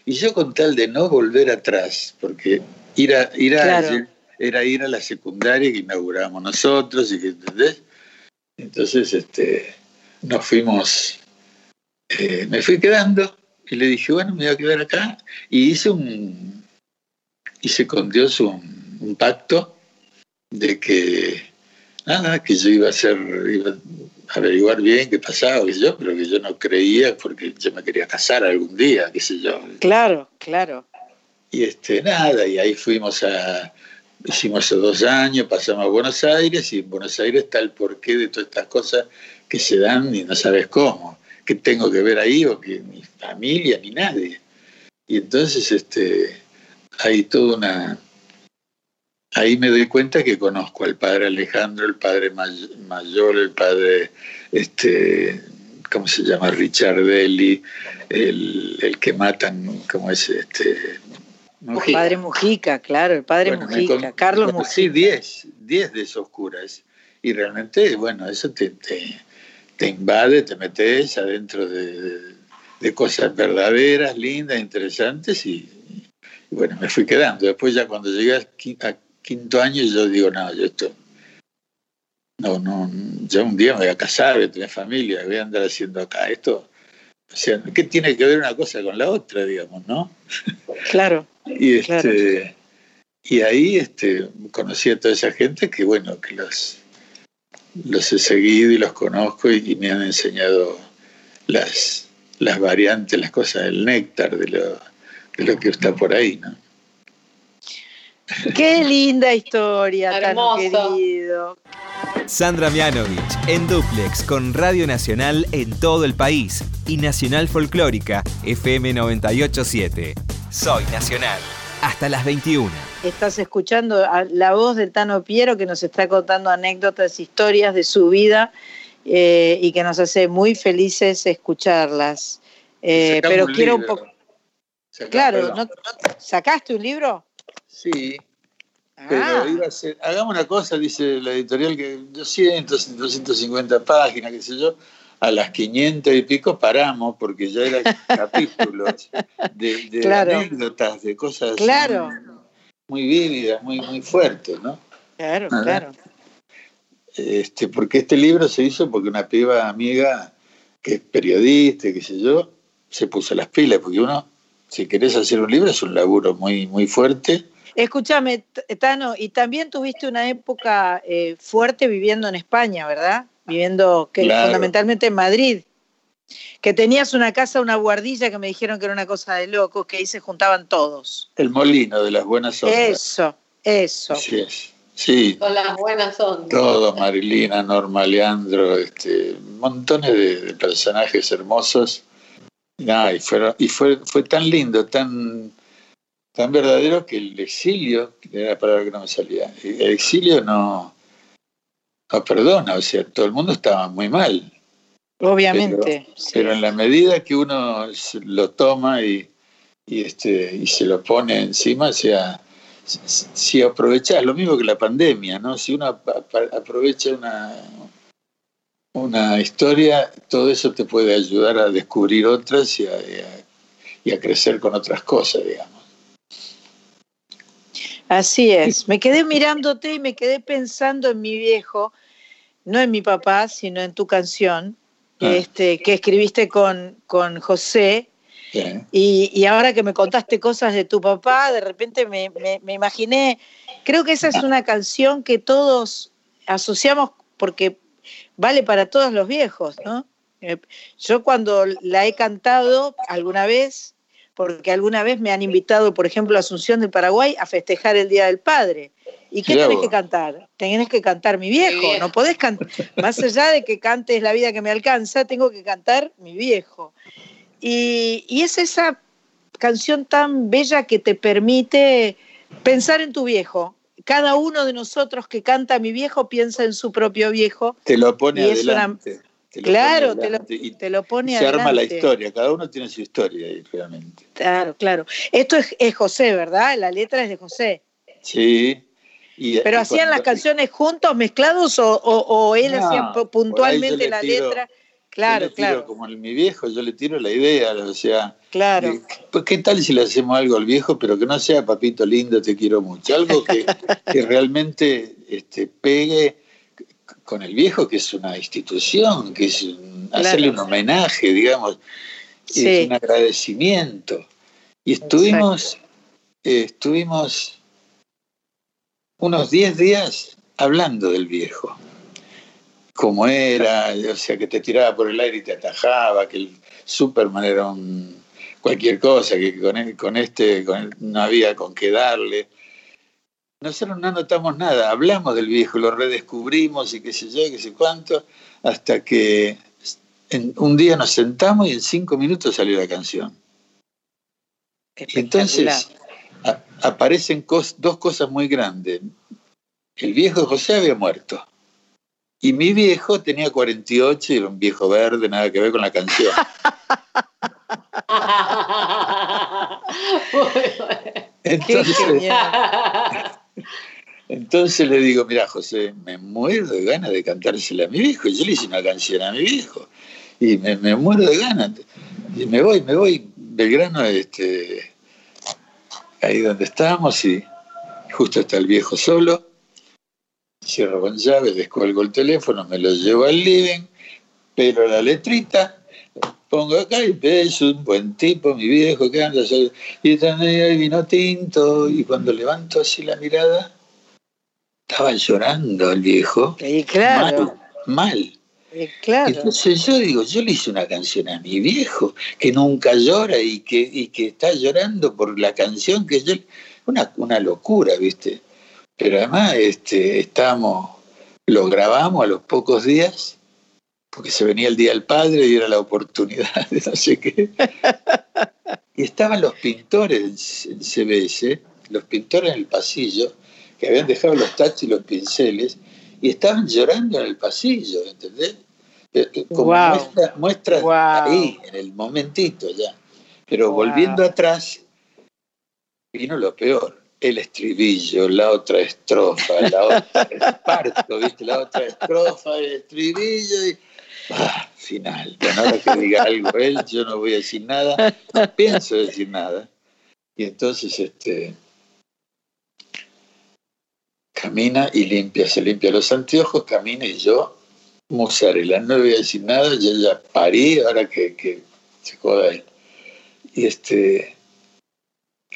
Y yo con tal de no volver atrás, porque ir a, ir a era ir a la secundaria que inauguramos nosotros y que, ¿entendés? Entonces, este, nos fuimos, eh, me fui quedando y le dije, bueno, me voy a quedar acá. Y hice un, hice con Dios un, un pacto de que, nada, que yo iba a hacer, iba a averiguar bien qué pasaba, qué sé yo, pero que yo no creía porque yo me quería casar algún día, qué sé yo. Claro, claro. Y este, nada, y ahí fuimos a, Hicimos esos dos años, pasamos a Buenos Aires y en Buenos Aires está el porqué de todas estas cosas que se dan y no sabes cómo, qué tengo que ver ahí o que mi familia ni nadie. Y entonces este, hay toda una... Ahí me doy cuenta que conozco al padre Alejandro, el padre mayor, el padre, este, ¿cómo se llama? Richard Belli, el, el que matan, ¿cómo es? Este, el padre Mujica, claro, el padre Mujica, Carlos Mujica. Sí, 10, 10 de esos curas. Y realmente, bueno, eso te, te, invade, te metes adentro de, cosas verdaderas, lindas, interesantes y, bueno, me fui quedando. Después ya cuando llegué a quinto año yo digo, no, yo esto, no, no, ya un día me voy a casar, voy a tener familia, voy a andar haciendo acá esto. O sea, ¿qué tiene que ver una cosa con la otra, digamos, no? Claro. Y, este, y ahí este, conocí a toda esa gente que, bueno, que los, los he seguido y los conozco y, me han enseñado las, las variantes, las cosas del néctar, de lo, de lo que está por ahí, ¿no? Qué linda historia, tan querido. Sandra Mianovich en Duplex con Radio Nacional en todo el país y Nacional Folclórica FM 987. Soy Nacional. Hasta las 21. Estás escuchando la voz del Tano Piero que nos está contando anécdotas, historias de su vida eh, y que nos hace muy felices escucharlas. Eh, pero quiero un poco. Claro, ¿sacaste un libro? Sí. Pero ah. iba a ser, hagamos una cosa, dice la editorial, que 200, 250 páginas, qué sé yo, a las 500 y pico paramos porque ya eran capítulos de, anécdotas, de cosas muy, vívidas, muy, muy fuertes, ¿no? Claro, claro. Este, porque este libro se hizo porque una piba amiga que es periodista, qué sé yo, se puso las pilas, porque uno, si querés hacer un libro, es un laburo muy, muy fuerte. Escúchame, Tano, y también tuviste una época eh, fuerte viviendo en España, ¿verdad? Viviendo que, fundamentalmente en Madrid. Que tenías una casa, una guardilla que me dijeron que era una cosa de locos, que ahí se juntaban todos. El molino de las buenas ondas. Eso, eso. Sí, Sí. Con las buenas ondas. Todo, Marilina, Norma, Leandro, este, montones de, personajes hermosos. y, fueron, y fue, fue tan lindo, tan, tan verdadero que el exilio, era la palabra que no me salía, el exilio no, no perdona, o sea, todo el mundo estaba muy mal. Obviamente. Pero, en la medida que uno lo toma y, y, este, y se lo pone encima, o sea, si aprovechas, lo mismo que la pandemia, ¿no? Si uno aprovecha una, una historia, todo eso te puede ayudar a descubrir otras y a, y a crecer con otras cosas, digamos. Así es. Me quedé mirándote y me quedé pensando en mi viejo, no en mi papá, sino en tu canción, Ah. este, que escribiste con, con José. Y, ahora que me contaste cosas de tu papá, de repente me, imaginé, creo que esa es una canción que todos asociamos porque vale para todos los viejos, ¿no? Eh, yo cuando la he cantado alguna vez, porque alguna vez me han invitado, por ejemplo, a Asunción del Paraguay a festejar el Día del Padre. ¿Y qué tenés que cantar? Tenés que cantar mi viejo, no podés cantar, más allá de que cantes la vida que me alcanza, tengo que cantar mi viejo. Y, es esa canción tan bella que te permite pensar en tu viejo. Cada uno de nosotros que canta mi viejo piensa en su propio viejo. Te lo pone adelante. Claro, te, lo, te lo, pone se arma la historia, cada uno tiene su historia ahí, realmente. Claro, claro. Esto es, es José, ¿verdad? La letra es de José. Sí, ¿Pero hacían las canciones juntos, mezclados, o, él hacía puntualmente la letra? Claro, yo le claro. Como mi viejo, yo le tiro la idea, o sea, claro. pues, ¿qué tal si le hacemos algo al viejo, pero que no sea papito lindo, te quiero mucho? Algo que, realmente este, pegue con el viejo, que es una institución, que es hacerle un homenaje, digamos, es un agradecimiento. Y estuvimos, eh, estuvimos unos 10 días hablando del viejo. Cómo era, o sea, que te tiraba por el aire y te atajaba, que el Superman era un, cualquier cosa, que con, con este no había con qué darle. Nosotros no notamos nada, hablamos del viejo, lo redescubrimos y qué sé yo, qué sé cuánto, hasta que en, un día nos sentamos y en cinco minutos salió la canción. Entonces, aparecen dos cosas muy grandes. El viejo José había muerto. Y mi viejo tenía 48 y era un viejo verde, nada que ver con la canción. entonces, entonces le digo, mira José, me muero de ganas de cantársela a mi viejo. Yo le hice una canción a mi viejo. Y me, muero de ganas. Y me voy, me voy. Belgrano, este, ahí donde estábamos y justo está el viejo solo. Cierro con llave, descuelgo el teléfono, me lo llevo al living, pero la letrita, pongo acá y es un buen tipo, mi viejo que anda solo, y también vino tinto, y cuando levanto así la mirada, estaba llorando el viejo. Y claro. Mal, mal. Claro. Entonces yo digo, yo le hice una canción a mi viejo que nunca llora y que, y que está llorando por la canción que yo... Una, una locura, ¿viste? Pero además este, estábamos, lo grabamos a los pocos días, porque se venía el Día del Padre y era la oportunidad de no sé qué. Y estaban los pintores en CBS, los pintores en el pasillo, que habían dejado los tachos y los pinceles, y estaban llorando en el pasillo, ¿entendés? Como muestra, ahí, en el momentito ya. Pero volviendo atrás, vino lo peor. El estribillo, la otra estrofa, la otra parto, ¿viste? La otra estrofa, el estribillo y. Ah, final. Bueno, ahora que diga algo él, yo no voy a decir nada, no pienso decir nada. Y entonces, este camina y limpia, se limpia los anteojos, camina y yo mozzarella, no le voy a decir nada, ya ya parí, ahora que, se joda él. Y este,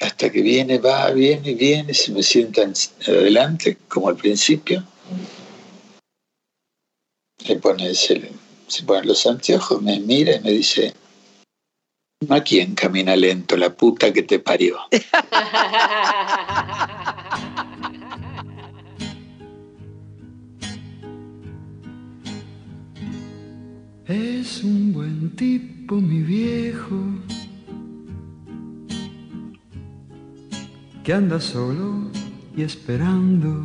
hasta que viene, va, viene, viene, se me sienta adelante, como al principio. Se pone, se, se pone los anteojos, me mira y me dice, ¿a quién camina lento? La puta que te parió. Es un buen tipo, mi viejo, que anda solo y esperando.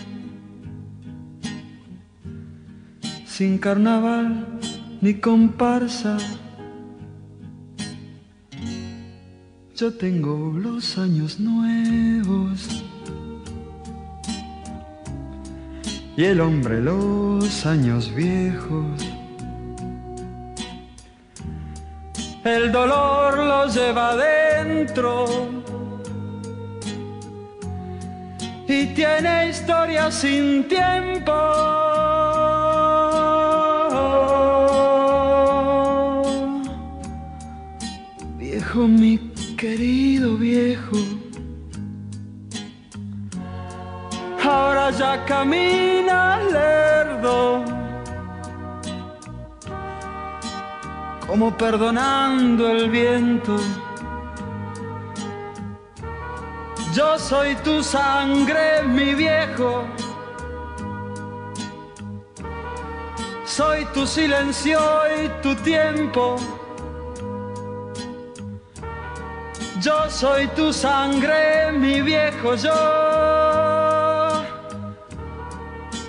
sin carnaval ni comparsa. Yo tengo los años nuevos y el hombre los años viejos. el dolor lo lleva dentro y tiene historia sin tiempo. Mi querido viejo, ahora ya camina lerdo como perdonando el viento. Yo soy tu sangre, mi viejo. Soy tu silencio y tu tiempo. Yo soy tu sangre, mi viejo, yo.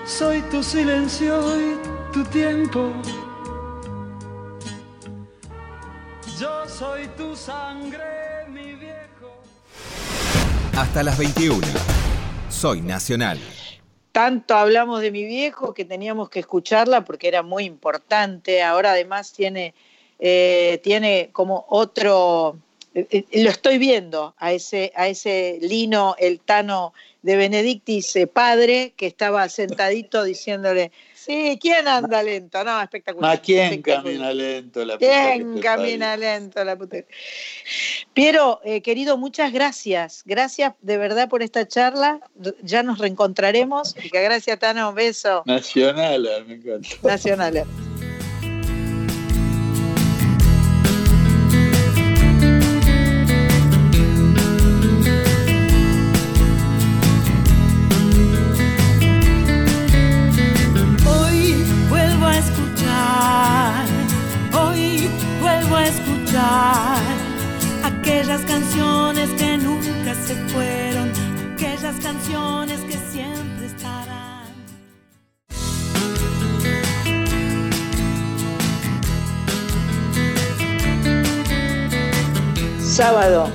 Soy tu silencio y tu tiempo. soy tu sangre, mi viejo. Hasta las 21. Soy Nacional. Tanto hablamos de mi viejo que teníamos que escucharla porque era muy importante. Ahora además tiene, eh, tiene como otro, eh, eh, lo estoy viendo a ese, a ese Lino, el Tano de Benedictis padre, que estaba sentadito diciéndole, Sí, ¿quién anda lento? No, espectacular. ¿A quién camina lento la puta? ¿Quién camina lento la puta? Piero, eh, querido, muchas gracias. Gracias de verdad por esta charla. Ya nos reencontraremos. Y que gracias, Tano. Un beso. Nacional, me encanta. Nacional. Aquellas canciones que nunca se fueron, aquellas canciones que siempre estarán. Sábado,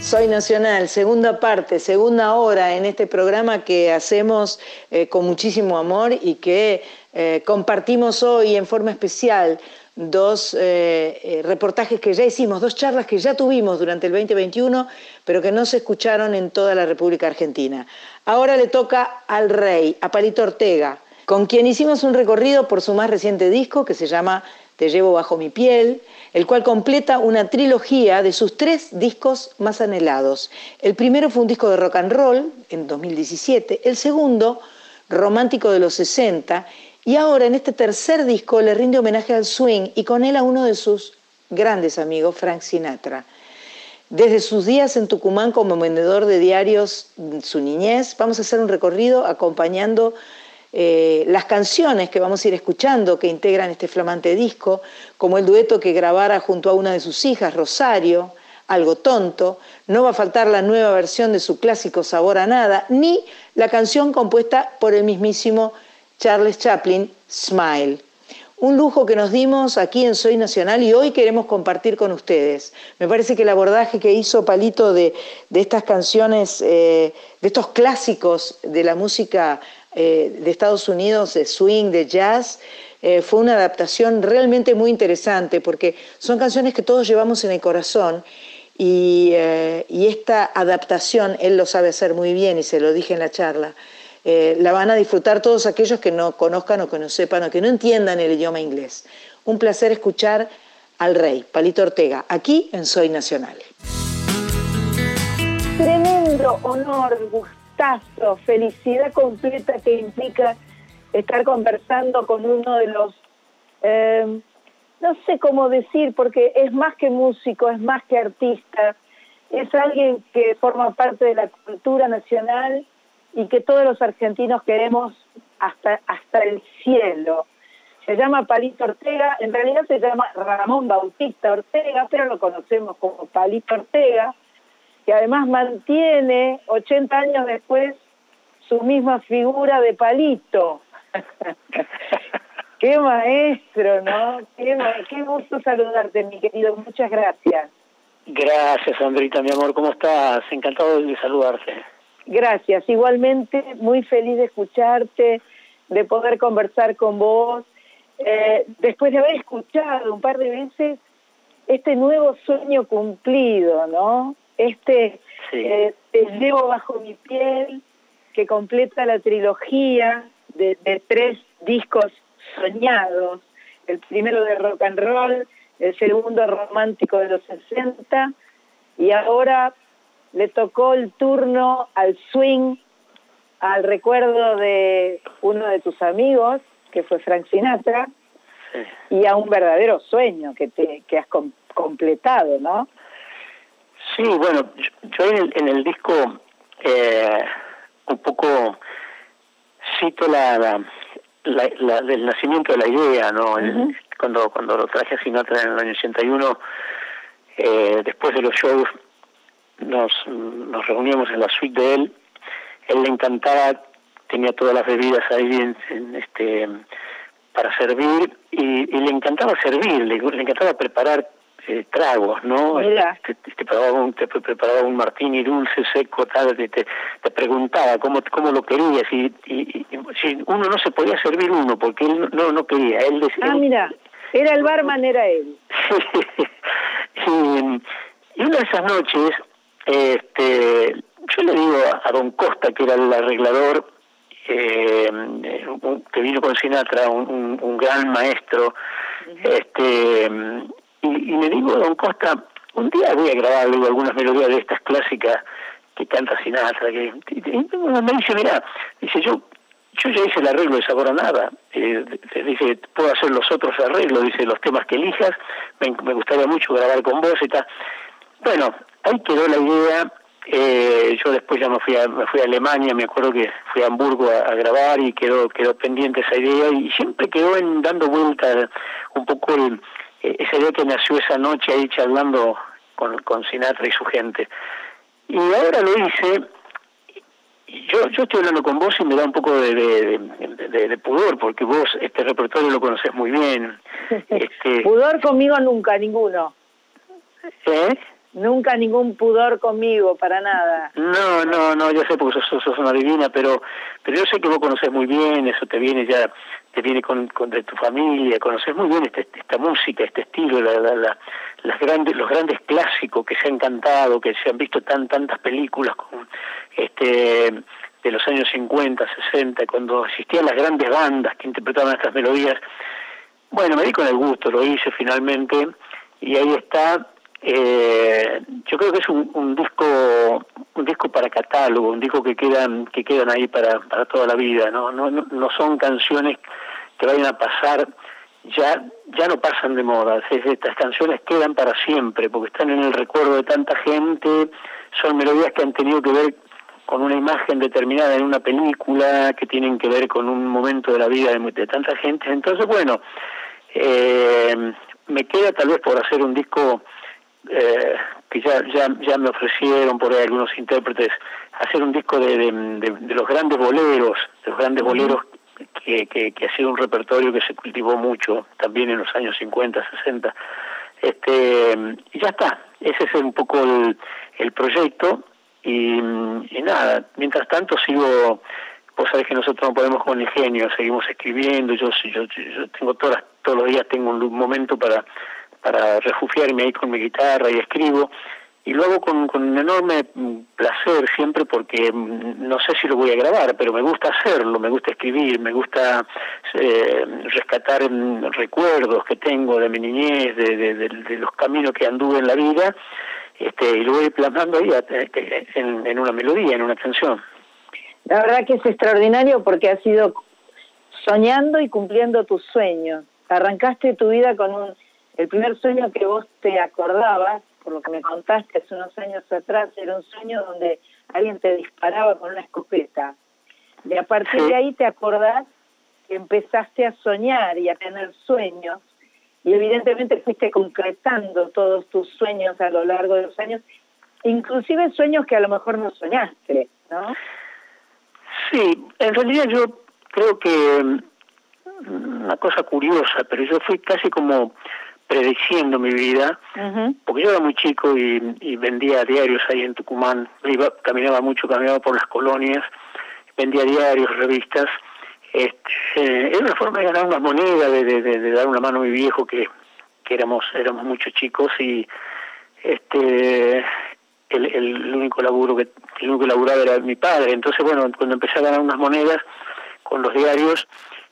Soy Nacional, segunda parte, segunda hora en este programa que hacemos eh, con muchísimo amor y que eh, compartimos hoy en forma especial dos eh, reportajes que ya hicimos, dos charlas que ya tuvimos durante el 2021, pero que no se escucharon en toda la República Argentina. Ahora le toca al rey, a Palito Ortega, con quien hicimos un recorrido por su más reciente disco que se llama Te llevo bajo mi piel, el cual completa una trilogía de sus tres discos más anhelados. El primero fue un disco de rock and roll en 2017, el segundo, romántico de los 60, y ahora en este tercer disco le rinde homenaje al swing y con él a uno de sus grandes amigos, Frank Sinatra. Desde sus días en Tucumán como vendedor de diarios, su niñez, vamos a hacer un recorrido acompañando eh, las canciones que vamos a ir escuchando que integran este flamante disco, como el dueto que grabara junto a una de sus hijas, Rosario, algo tonto, no va a faltar la nueva versión de su clásico Sabor a Nada, ni la canción compuesta por el mismísimo Charles Chaplin, Smile. Un lujo que nos dimos aquí en Soy Nacional y hoy queremos compartir con ustedes. Me parece que el abordaje que hizo Palito de, estas canciones, eh, de estos clásicos de la música eh, de Estados Unidos, de swing, de jazz, eh, fue una adaptación realmente muy interesante porque son canciones que todos llevamos en el corazón y, eh, esta adaptación él lo sabe hacer muy bien y se lo dije en la charla. La van a disfrutar todos aquellos que no conozcan o que no sepan o que no entiendan el idioma inglés. Un placer escuchar al rey, Palito Ortega, aquí en Soy Nacional. Tremendo honor, felicidad completa que implica estar conversando con uno de los, eh, no sé cómo decir, porque es más que músico, es más que artista, es alguien que forma parte de la cultura nacional y que todos los argentinos queremos hasta, hasta el cielo. Se llama Palito Ortega, en realidad se llama Ramón Bautista Ortega, pero lo conocemos como Palito Ortega que además mantiene 80 años después su misma figura de palito. qué maestro, ¿no? Qué, qué, gusto saludarte, mi querido. Muchas gracias. Gracias, Andrita, mi amor. ¿Cómo estás? Encantado de saludarte. Gracias. Igualmente, muy feliz de escucharte, de poder conversar con vos. Eh, después de haber escuchado un par de veces este nuevo sueño cumplido, ¿no? Este eh, Te llevo bajo mi piel, que completa la trilogía de, tres discos soñados, el primero de rock and roll, el segundo romántico de los 60, y ahora le tocó el turno al swing, al recuerdo de uno de tus amigos, que fue Frank Sinatra, y a un verdadero sueño que, te, que has completado, ¿no? Sí, bueno, yo, en, el, disco eh, un poco cito la, la, del nacimiento de la idea, ¿no? cuando cuando lo traje a Sinatra en el año 81, eh, después de los shows nos, nos reuníamos en la suite de él, él le encantaba, tenía todas las bebidas ahí en, este para servir y, y, le encantaba servir, le, le encantaba preparar eh, tragos, ¿no? Te, preparaba un, te preparaba un martini dulce, seco, tal, te, te, preguntaba cómo, cómo lo querías y, y, si uno no se podía servir uno porque él no, no quería. Él decía, ah, mira, era el barman, era él. y, y una de esas noches, este, yo le digo a, don Costa, que era el arreglador, eh, que vino con Sinatra, un, un, gran maestro, este y, le digo a Don Costa, un día voy a grabar algunas melodías de estas clásicas que canta Sinatra, que me dice, mira, dice yo yo ya hice el arreglo de Sabor a Nada, eh, dice, puedo hacer los otros arreglos, dice, los temas que elijas, me, gustaría mucho grabar con vos y tal. Bueno, ahí quedó la idea, eh, yo después ya me fui, a, me fui a Alemania, me acuerdo que fui a Hamburgo a, grabar y quedó quedó pendiente esa idea y siempre quedó en dando vuelta un poco el, eh, ese día que nació esa noche ahí charlando con, con Sinatra y su gente. Y ahora lo hice, yo, yo estoy hablando con vos y me da un poco de, de, pudor, porque vos este repertorio lo conoces muy bien. Este... pudor conmigo nunca, ninguno. ¿Eh? Nunca ningún pudor conmigo, para nada. No, no, no, yo sé porque sos, sos una divina, pero pero yo sé que vos conocés muy bien, eso te viene ya, te viene con, con de tu familia, conoces muy bien este, esta música, este estilo, la, la, las grandes, los grandes clásicos que se han cantado, que se han visto tan tantas películas con, este de los años 50, 60, cuando existían las grandes bandas que interpretaban estas melodías. Bueno, me di con el gusto, lo hice finalmente y ahí está eh, yo creo que es un, un, disco un disco para catálogo un disco que quedan que quedan ahí para, para toda la vida ¿no? No, no son canciones que vayan a pasar ya ya no pasan de moda estas canciones quedan para siempre porque están en el recuerdo de tanta gente son melodías que han tenido que ver con una imagen determinada en una película que tienen que ver con un momento de la vida de, de tanta gente entonces bueno eh, me queda tal vez por hacer un disco eh, que ya, ya, ya me ofrecieron por ahí algunos intérpretes hacer un disco de, de, los grandes boleros, de los grandes boleros que, que, que, ha sido un repertorio que se cultivó mucho también en los años 50, 60. Este, y ya está, ese es un poco el, el proyecto y, y nada, mientras tanto sigo vos sabés que nosotros no podemos con el genio, seguimos escribiendo, yo, yo, yo tengo todas, todos los días tengo un momento para para refugiarme ahí con mi guitarra y escribo. Y lo hago con, con un enorme placer siempre porque mm, no sé si lo voy a grabar, pero me gusta hacerlo, me gusta escribir, me gusta eh, rescatar mm, recuerdos que tengo de mi niñez, de, los caminos que anduve en la vida, este, y lo voy plasmando ahí eh, en, en una melodía, en una canción. La verdad que es extraordinario porque has ido soñando y cumpliendo tus sueños. Arrancaste tu vida con un el primer sueño que vos te acordabas, por lo que me contaste hace unos años atrás, era un sueño donde alguien te disparaba con una escopeta. Y a partir de ahí te acordás que empezaste a soñar y a tener sueños, y evidentemente fuiste concretando todos tus sueños a lo largo de los años, inclusive sueños que a lo mejor no soñaste, ¿no? Sí, en realidad yo creo que mm, una cosa curiosa, pero yo fui casi como prediciendo mi vida, porque yo era muy chico y, vendía diarios ahí en Tucumán, iba, caminaba mucho, caminaba por las colonias, vendía diarios, revistas, este, era una forma de ganar una moneda, de, de, dar una mano a mi viejo que, que éramos, éramos muchos chicos y este el, el único laburo que el único que laburaba era mi padre, entonces bueno, cuando empecé a ganar unas monedas con los diarios,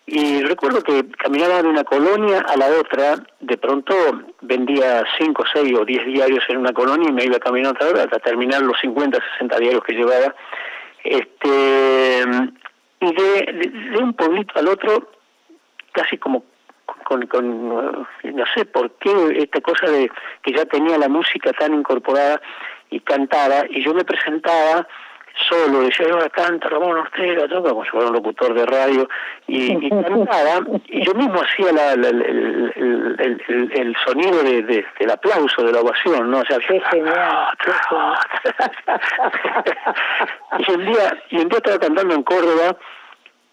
y recuerdo que caminaba de una colonia a la otra, de pronto vendía 5, 6 o 10 diarios en una colonia y me iba caminando otra hasta terminar los 50, 60 diarios que llevaba. Este, y de, de, un pueblito al otro, casi como con, con, no sé por qué, esta cosa de que ya tenía la música tan incorporada y cantaba, y yo me presentaba solo, decía, ahora canta Ramón Ortega, todo como si fuera un locutor de radio, y, y cantaba, y yo mismo hacía la, el, el, el, sonido de, de, del aplauso, de la ovación, ¿no? O sea, qué genial, y un día, y un día estaba cantando en Córdoba,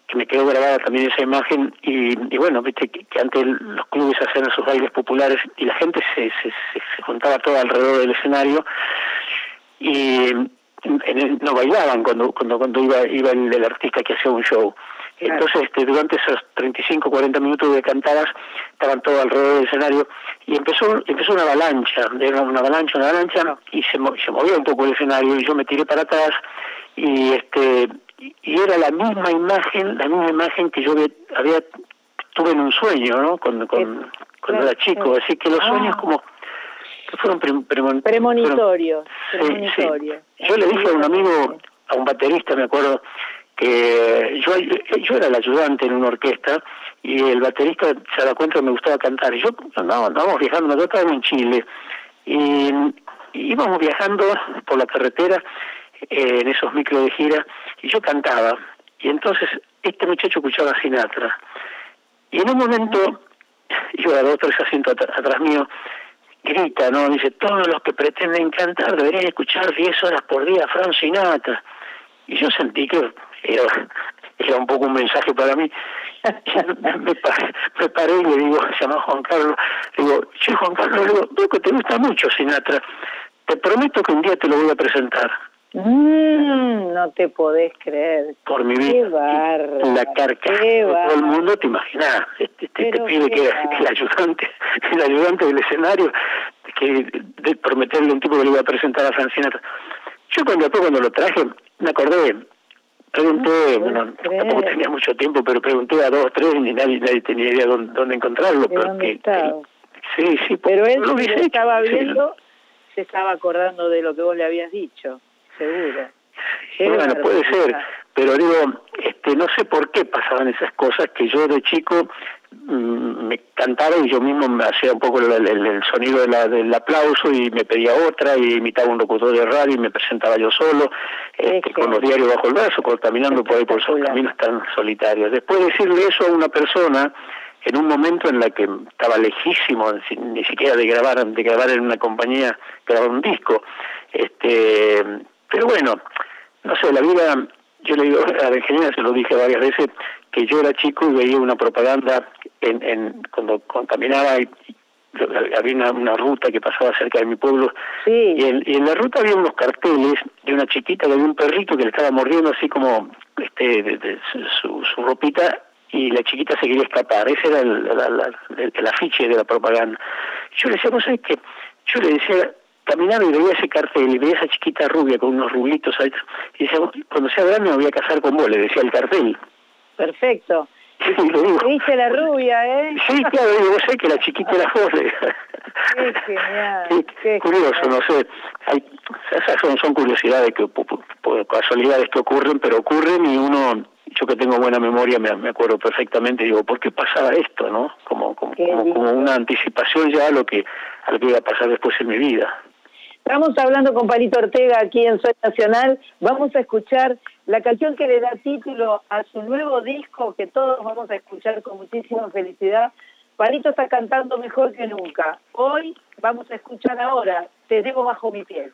que me quedó grabada también esa imagen, y, y bueno, viste que, antes los clubes hacían esos bailes populares y la gente se, se, se, se juntaba toda alrededor del escenario, y no bailaban cuando cuando cuando iba iba el, artista que hacía un show. Entonces este, durante esos 35 40 minutos de cantadas estaban todos alrededor del escenario y empezó empezó una avalancha era una avalancha una avalancha y se, se movía un poco el escenario y yo me tiré para atrás y este y era la misma imagen la misma imagen que yo había tuve en un sueño no con, con cuando era chico. así que los sueños ah. como fueron premonitorios. Yo le dije a un amigo, a un baterista, me acuerdo, que yo, yo era el ayudante en una orquesta y el baterista se da cuenta que me gustaba cantar. Y yo no, andábamos viajando, nosotros estábamos en Chile y, íbamos viajando por la carretera eh, en esos micros de gira y yo cantaba. Y entonces este muchacho escuchaba Sinatra. Y en un momento, yo a dos o tres asientos atrás mío, grita, ¿no? Dice, todos los que pretenden cantar deberían escuchar 10 horas por día a Frank Sinatra. Y yo sentí que era, un poco un mensaje para mí. me, paré, y le digo, se llama Juan Carlos, le digo, che Juan Carlos, le digo, veo que te gusta mucho Sinatra, te prometo que un día te lo voy a presentar. Mm, no te podés creer. Por mi vida. La carcajada de todo el mundo, te imaginas. Este, este te pide que el ayudante, el ayudante del escenario, que de prometerle un tipo que le iba a presentar a Francina. Yo cuando después cuando lo traje, me acordé, pregunté, bueno, tampoco tenía mucho tiempo, pero pregunté a dos tres y nadie, nadie tenía idea dónde, dónde encontrarlo. ¿Dónde sí, sí. Pero él lo estaba viendo, se estaba acordando de lo que vos le habías dicho seguro. bueno, puede ser, pero digo, este, no sé por qué pasaban esas cosas que yo de chico mm, me cantaba y yo mismo me hacía un poco el, sonido de la, del aplauso y me pedía otra y imitaba un locutor de radio y me presentaba yo solo, este, con los diarios bajo el brazo, caminando por ahí por esos caminos tan solitarios. Después decirle eso a una persona en un momento en la que estaba lejísimo, ni siquiera de grabar, de grabar en una compañía, grabar un disco, este pero bueno, no sé, la vida, yo le digo a la ingeniera, se lo dije varias veces, que yo era chico y veía una propaganda en, en cuando, caminaba y, había una, ruta que pasaba cerca de mi pueblo. Y, en, la ruta había unos carteles de una chiquita que había un perrito que le estaba mordiendo así como este de, su, su, ropita y la chiquita se quería escapar. Ese era el, el, afiche de la propaganda. Yo le decía no sé qué yo le decía caminaba y veía ese cartel y veía esa chiquita rubia con unos rublitos ahí, y decía, cuando sea grande me voy a casar con vos, le decía el cartel. Perfecto. Sí, lo digo. Viste la rubia, ¿eh? Sí, claro, vos sé que la chiquita era vos. Qué genial. qué curioso, no sé. Hay, esas son, son curiosidades, que por, casualidades que ocurren, pero ocurren y uno yo que tengo buena memoria me, me, acuerdo perfectamente digo por qué pasaba esto no como como, como, como, una anticipación ya a lo que a lo que iba a pasar después en mi vida Estamos hablando con Palito Ortega aquí en Soy Nacional. Vamos a escuchar la canción que le da título a su nuevo disco que todos vamos a escuchar con muchísima felicidad. Palito está cantando mejor que nunca. Hoy vamos a escuchar ahora Te debo bajo mi piel.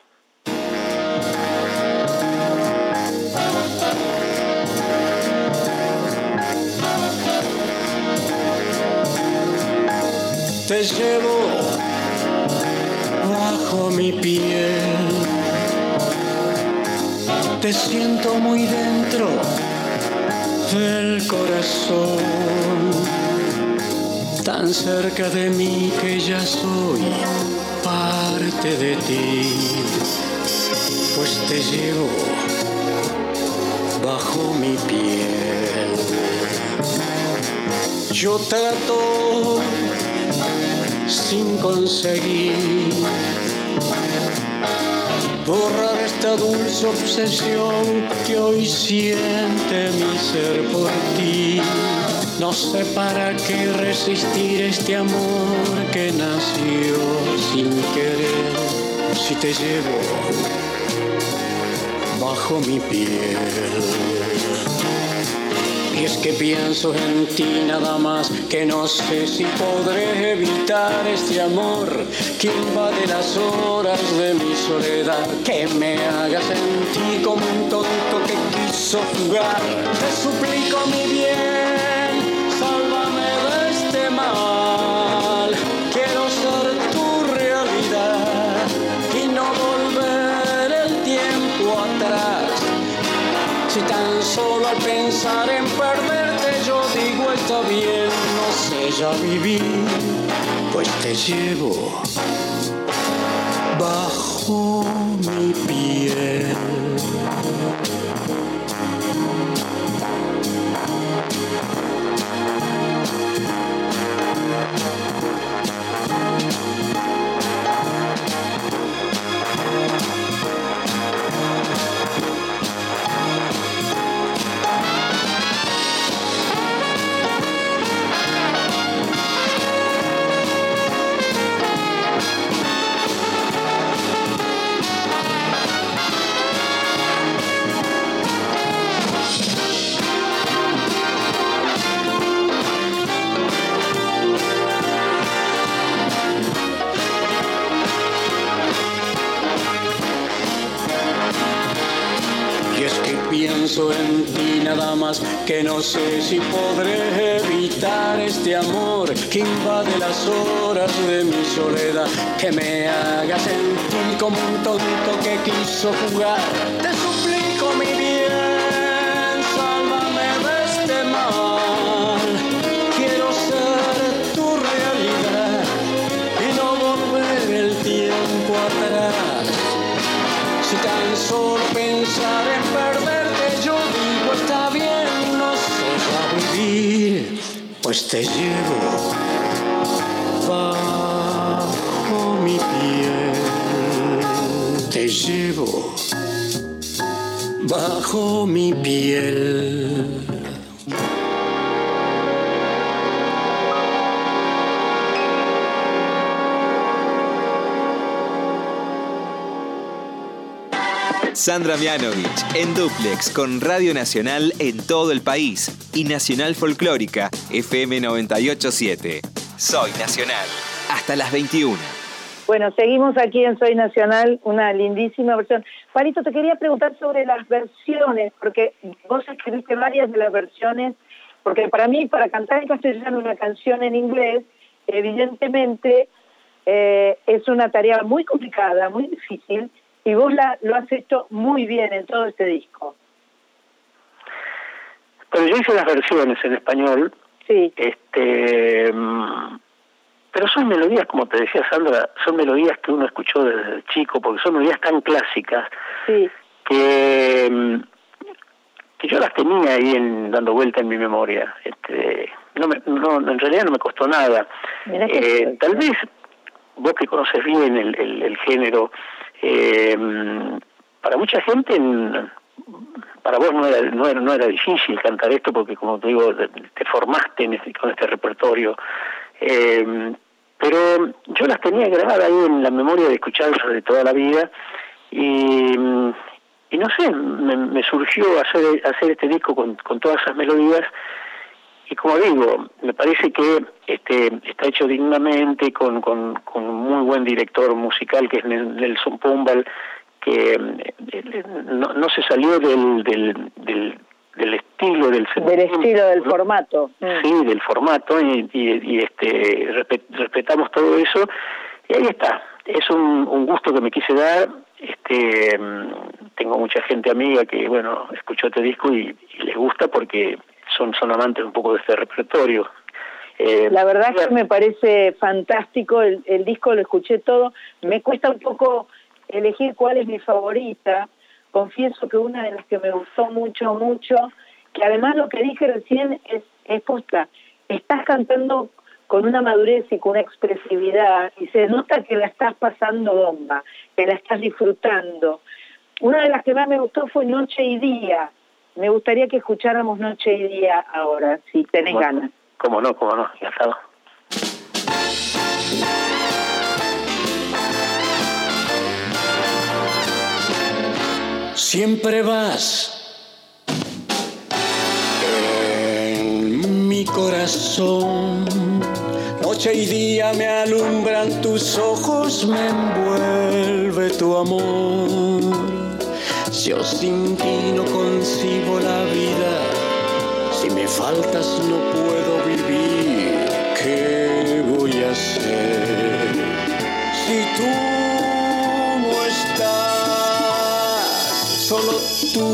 Te llevo bajo mi piel. Te siento muy dentro del corazón, tan cerca de mí que ya soy parte de ti, pues te llevo bajo mi piel. Yo trato sin conseguir borrar esta dulce obsesión que hoy siente mi ser por ti. No sé para qué resistir este amor que nació sin querer si te llevo bajo mi piel. Y es que pienso en ti nada más, que no sé si podré evitar este amor que invade las horas de mi soledad, que me haga sentir como un tonto que quiso jugar. Te suplico mi bien, sálvame de este mal. Quiero ser tu realidad y no volver el tiempo atrás. Si tan solo al pensar en está bien, no sé ya vivir, pues te llevo bajo mi piel. Si podré evitar este amor que invade las horas de mi soledad, que me haga sentir como un tonto que quiso jugar. Pues te llevo bajo mi piel, te llevo bajo mi piel. Sandra Mianovich en Duplex con Radio Nacional en todo el país y Nacional Folclórica FM 987. Soy Nacional. Hasta las 21. Bueno, seguimos aquí en Soy Nacional, una lindísima versión. Juanito, te quería preguntar sobre las versiones, porque vos escribiste varias de las versiones, porque para mí, para cantar en castellano una canción en inglés, evidentemente eh, es una tarea muy complicada, muy difícil, y vos la, lo has hecho muy bien en todo este disco. Pero yo hice las versiones en español. Sí. Este, mm, pero son melodías, como te decía Sandra, son melodías que uno escuchó desde chico, porque son melodías tan clásicas Sí. que, mm, que yo las tenía ahí en, dando vuelta en mi memoria. Este, no, me, no, en realidad no me costó nada. Eh, tal vez vos que conoces bien el, el, el género, eh, para mucha gente, para vos no era, no, era, no era difícil cantar esto porque, como te digo, te, te formaste en este- con este repertorio. Eh, pero yo las tenía grabadas ahí en la memoria de escucharlas de toda la vida y, y no sé, me, me surgió hacer, hacer este disco con, con todas esas melodías y como digo, me parece que este está hecho dignamente con, con, con un muy buen director musical que es Nel- Nelson Pombal, que eh, no, no se salió del, del, del, del estilo del Del estilo, del formato. Mm. sí del formato y, y, y, este respe- respetamos todo eso y ahí está es un, un gusto que me quise dar este mm, tengo mucha gente amiga que bueno escuchó este disco y, y les gusta porque son son amantes un poco de este repertorio Eh, La verdad es que me parece fantástico, el, el disco lo escuché todo, me cuesta un poco elegir cuál es mi favorita, confieso que una de las que me gustó mucho, mucho, que además lo que dije recién es, es posta, estás cantando con una madurez y con una expresividad y se nota que la estás pasando bomba, que la estás disfrutando. Una de las que más me gustó fue Noche y Día. Me gustaría que escucháramos Noche y Día ahora, si tenés Bueno. ganas. cómo no cómo no encantado Siempre vas en mi corazón. Noche y día me alumbran tus ojos, me envuelve tu amor. Yo sin ti no concibo la vida. Si me faltas no puedo vivir. ¿Qué voy a hacer si tú no estás? Solo tú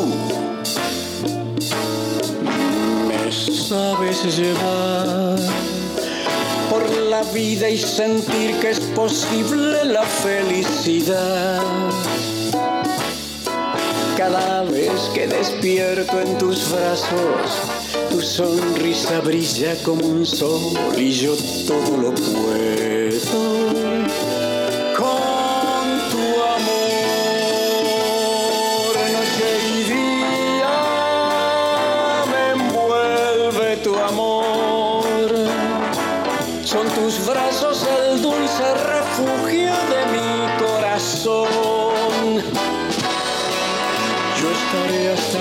me sabes llevar por la vida y sentir que es posible la felicidad. Cada vez que despierto en tus brazos, tu sonrisa brilla como un sol y yo todo lo puedo con tu amor. Noche y día me envuelve tu amor. Son tus brazos el dulce refugio de mi corazón.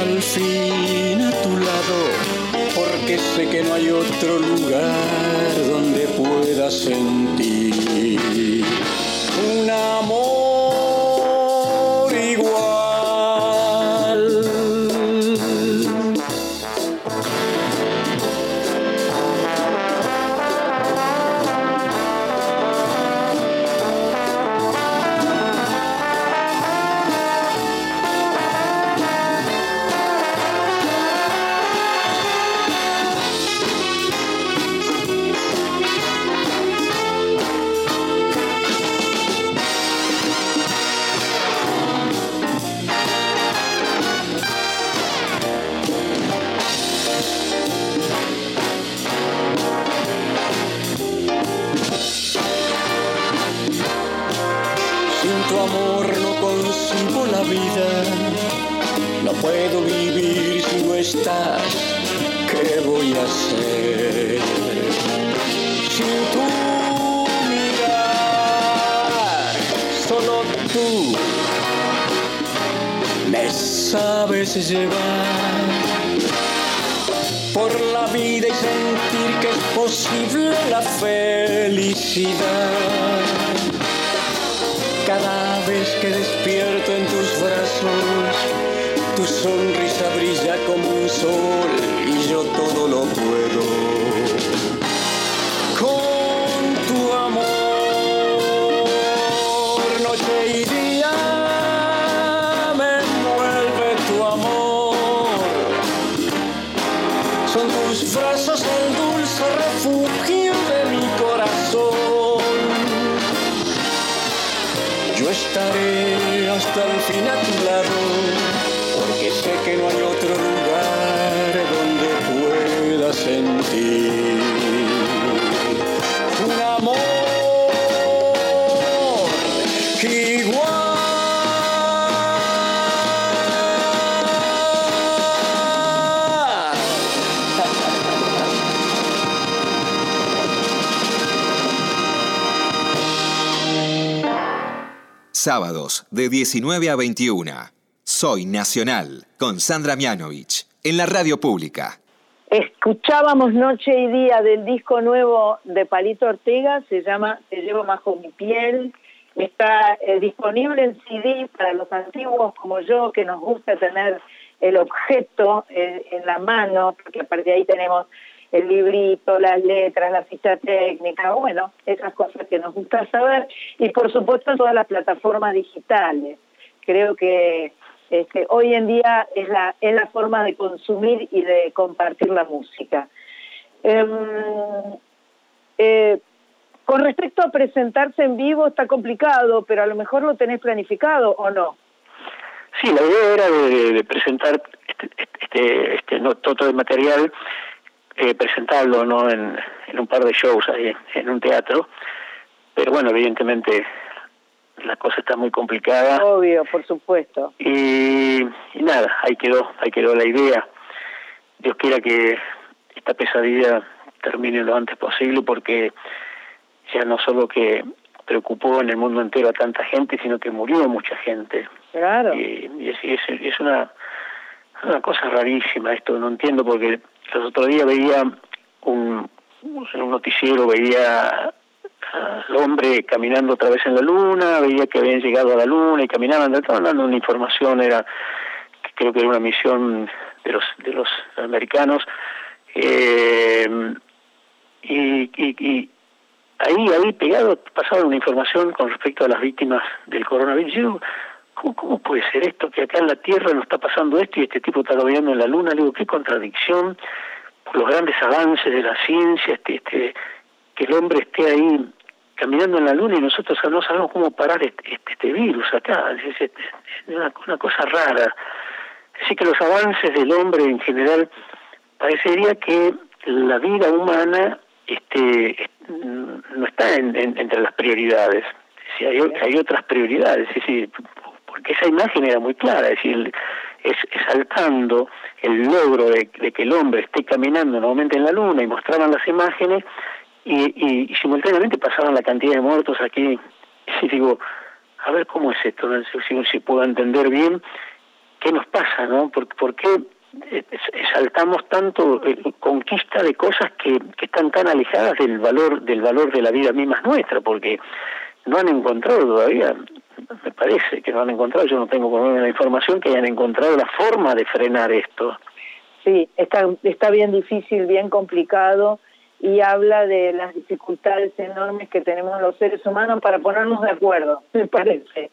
El fin a tu lado, porque sé que no hay otro lugar donde pueda sentir un amor vida y sentir que es posible la felicidad. Cada vez que despierto en tus brazos, tu sonrisa brilla como un sol y yo todo lo puedo. Hasta el fin a tu lado, porque sé que no hay otro lugar donde pueda sentir Sábados de 19 a 21. Soy Nacional con Sandra Mianovich en la radio pública. Escuchábamos Noche y Día del disco nuevo de Palito Ortega, se llama Te llevo bajo mi piel. Está eh, disponible en CD para los antiguos como yo, que nos gusta tener el objeto eh, en la mano, porque aparte de ahí tenemos el librito, las letras, la ficha técnica, bueno, esas cosas que nos gusta saber. Y por supuesto en todas las plataformas digitales. Creo que este, hoy en día es la, es la forma de consumir y de compartir la música. Em, eh, con respecto a presentarse en vivo está complicado, pero a lo mejor lo tenés planificado o no. Sí, la idea era de, presentar este, este, este no, todo el material, eh, presentarlo no en, en un par de shows ahí, en un teatro, pero bueno, evidentemente la cosa está muy complicada. Obvio, por supuesto. Y, y nada, ahí quedó, ahí quedó la idea. Dios quiera que esta pesadilla termine lo antes posible porque ya no solo que preocupó en el mundo entero a tanta gente, sino que murió mucha gente. Claro. Y, y es, es, y es una, una cosa rarísima esto, no entiendo porque los otros días veía un, en un noticiero, veía al hombre caminando otra vez en la luna, veía que habían llegado a la luna y caminaban, estaban dando una información, era creo que era una misión de los de los americanos, eh, y, y, y ahí, ahí pegado pasaba una información con respecto a las víctimas del coronavirus. ¿Cómo, ¿Cómo puede ser esto? Que acá en la Tierra nos está pasando esto y este tipo está caminando en la Luna. Le digo, qué contradicción los grandes avances de la ciencia, este, este, que el hombre esté ahí caminando en la Luna y nosotros no sabemos cómo parar este, este, este virus acá. Es, es, una cosa rara. Así que los avances del hombre en general parecería que la vida humana este no está en, en, entre las prioridades si hay, hay otras prioridades es decir porque esa imagen era muy clara es decir es exaltando el logro de, que el hombre esté caminando nuevamente en la luna y mostraban las imágenes y, y, y simultáneamente pasaban la cantidad de muertos aquí. Y digo a ver cómo es esto no sé si, si puedo entender bien qué nos pasa no por, por qué exaltamos tanto eh, conquista de cosas que, que están tan alejadas del valor del valor de la vida misma nuestra porque no han encontrado todavía me parece que no han encontrado yo no tengo por la información que hayan encontrado la forma de frenar esto sí está está bien difícil bien complicado y habla de las dificultades enormes que tenemos los seres humanos para ponernos de acuerdo me parece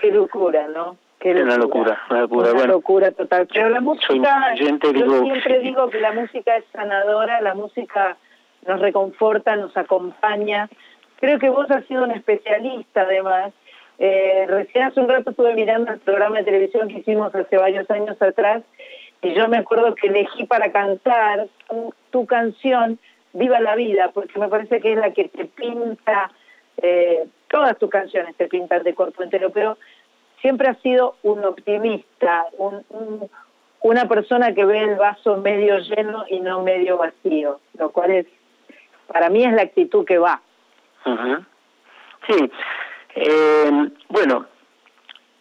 qué locura no Qué locura. Una locura, una locura. Una bueno, locura total. Pero la música, yo digo, siempre digo que la música es sanadora, la música nos reconforta, nos acompaña. Creo que vos has sido un especialista además. Eh, recién hace un rato estuve mirando el programa de televisión que hicimos hace varios años atrás y yo me acuerdo que elegí para cantar tu, canción Viva la Vida, porque me parece que es la que te pinta, eh, todas tus canciones te pintan de cuerpo entero, pero siempre ha sido un optimista, una persona que ve el vaso medio lleno y no medio vacío, lo cual es, para mí es la actitud que va. Sí, eh, bueno,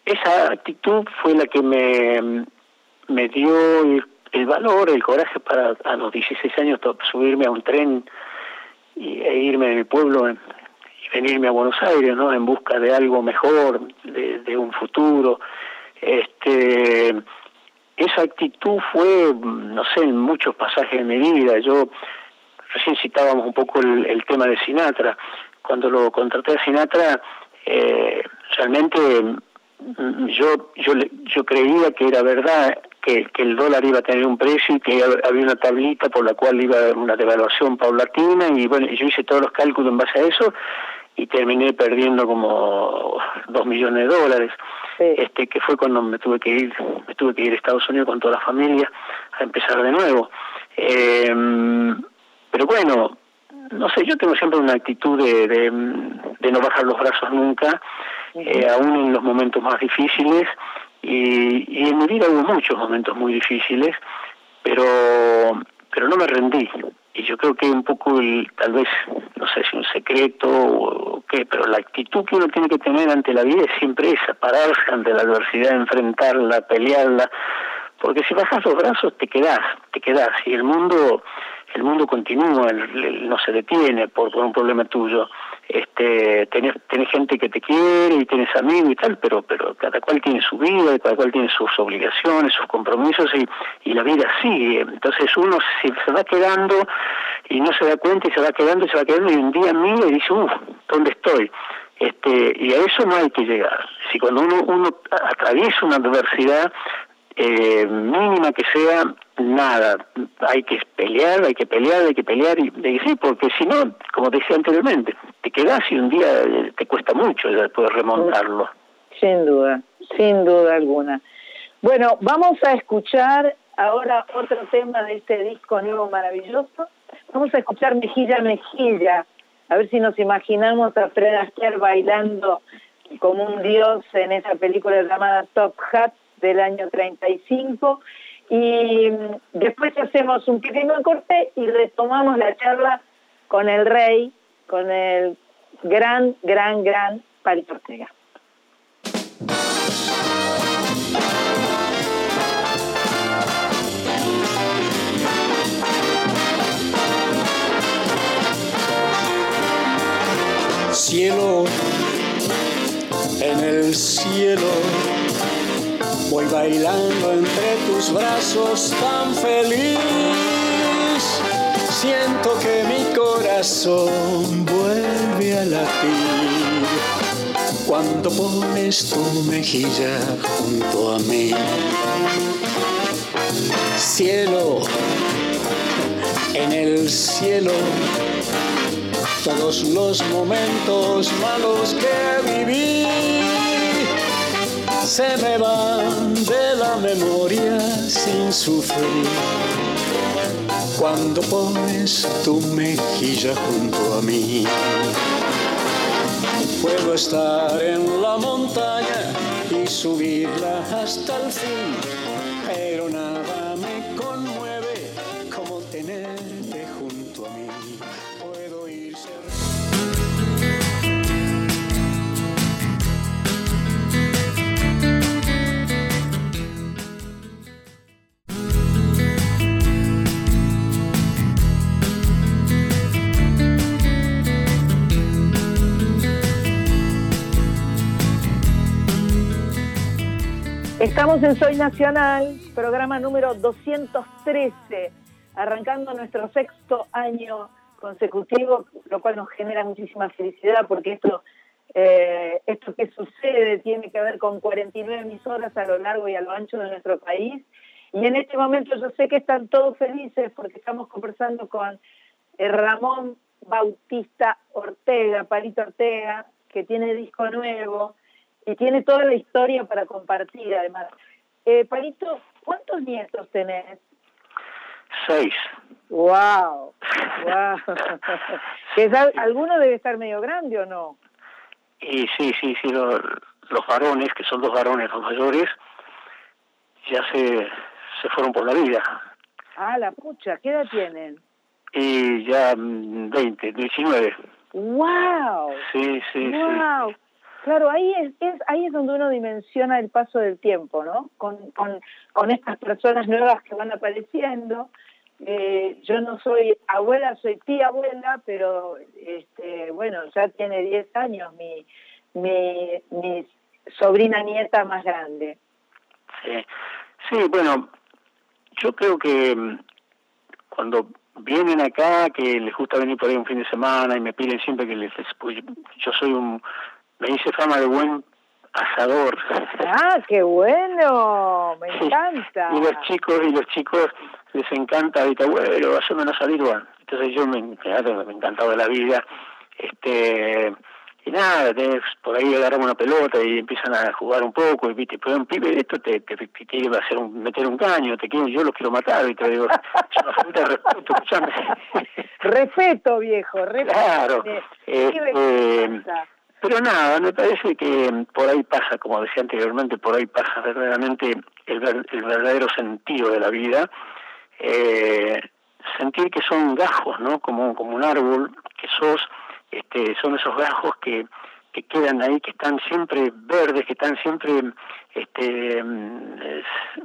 esa actitud fue la que me, me dio el, valor, el coraje para a los 16 años subirme a un tren y, e irme de mi pueblo y venirme a Buenos Aires, ¿no? En busca de algo mejor, de, de un futuro. Este, esa actitud fue, no sé, en muchos pasajes de mi vida. Yo recién citábamos un poco el, tema de Sinatra. Cuando lo contraté a Sinatra, eh, realmente mm, yo, yo, yo creía que era verdad que, que, el dólar iba a tener un precio y que había una tablita por la cual iba a haber una devaluación paulatina y bueno, yo hice todos los cálculos en base a eso y terminé perdiendo como dos millones de dólares. Este que fue cuando me tuve que ir me tuve que ir a Estados Unidos con toda la familia a empezar de nuevo. Eh, pero bueno, no sé, yo tengo siempre una actitud de, de, no bajar los brazos nunca, eh, aún en los momentos más difíciles, y, y en mi vida hubo muchos momentos muy difíciles, pero, pero no me rendí. Y yo creo que un poco, el, tal vez, no sé si un secreto o qué, pero la actitud que uno tiene que tener ante la vida es siempre esa, pararse ante la adversidad, enfrentarla, pelearla, porque si bajas los brazos te quedás, te quedás, y el mundo el mundo continúa, no se detiene por, por un problema tuyo. Este, tenés, tenés gente que te quiere y tienes amigos y tal, pero, pero cada cual tiene su vida, cada cual tiene sus obligaciones, sus compromisos y, y la vida sigue. Entonces uno se, se va quedando y no se da cuenta y se va quedando y se va quedando y un día mira y dice, uff, ¿dónde estoy? Este, y a eso no hay que llegar. Si cuando uno, uno atraviesa una adversidad, eh, mínima que sea, nada, hay que pelear, hay que pelear, hay que pelear, y, sí, porque si no, como decía anteriormente, te quedas y un día eh, te cuesta mucho después remontarlo. Sin duda, sin duda alguna. Bueno, vamos a escuchar ahora otro tema de este disco nuevo maravilloso. Vamos a escuchar Mejilla Mejilla, a ver si nos imaginamos a Fred Astaire bailando como un dios en esa película llamada Top Hat del año 35 y después hacemos un pequeño corte y retomamos la charla con el rey, con el gran, gran, gran Palito Ortega. Cielo, en el cielo Voy bailando entre tus brazos tan feliz. Siento que mi corazón vuelve a latir cuando pones tu mejilla junto a mí. Cielo, en el cielo, todos los momentos malos que viví se me van de la memoria sin sufrir. Cuando pones tu mejilla junto a mí, puedo estar en la montaña y subirla hasta el fin, pero nada Estamos en Soy Nacional, programa número 213, arrancando nuestro sexto año consecutivo, lo cual nos genera muchísima felicidad porque esto, eh, esto que sucede tiene que ver con 49 emisoras a lo largo y a lo ancho de nuestro país. Y en este momento yo sé que están todos felices porque estamos conversando con eh, Ramón Bautista Ortega, Palito Ortega, que tiene disco nuevo, y tiene toda la historia para compartir además. Eh, Palito, ¿cuántos nietos tenés? Seis. ¡Wow! wow. ¿Alguno debe estar medio grande o no? Y sí, sí, sí, lo, los varones, que son dos varones los mayores, ya se, se fueron por la vida. Ah, la pucha, ¿qué edad tienen? Y ya 20, mm, 19. ¡Wow! Sí, sí, wow. Claro, ahí es, ahí es donde uno dimensiona el paso del tiempo, ¿no? Con, con, con estas personas nuevas que van apareciendo. Eh, yo no soy abuela, soy tía abuela, pero este, bueno, ya tiene 10 años mi, mi, mi sobrina nieta más grande. Sí, sí, bueno, yo creo que mm, cuando vienen acá, que les gusta venir por ahí un fin de semana y me piden siempre que les... Pues, yo soy un... Me hice fama de buen asador. Ah, qué bueno, me encanta. Y los chicos, y los chicos les encanta, ahorita, bueno, haceme una salida. Entonces yo me, me, encantaba de la vida. Este, y nada, tenés, por ahí agarran una pelota y empiezan a jugar un poco, y viste, pero un pibe de esto te, te, quiere hacer un, meter un caño, te quiero, yo lo quiero matar, y te digo, es una falta de respeto, escuchame. Respeto, viejo, respeto. Claro. Eh, pero nada, me parece que por ahí pasa, como decía anteriormente, por ahí pasa verdaderamente el, el verdadero sentido de la vida. Eh, sentir que son gajos, ¿no? Como, como un árbol, que sos este, son esos gajos que, que quedan ahí, que están siempre verdes, que están siempre este, mm,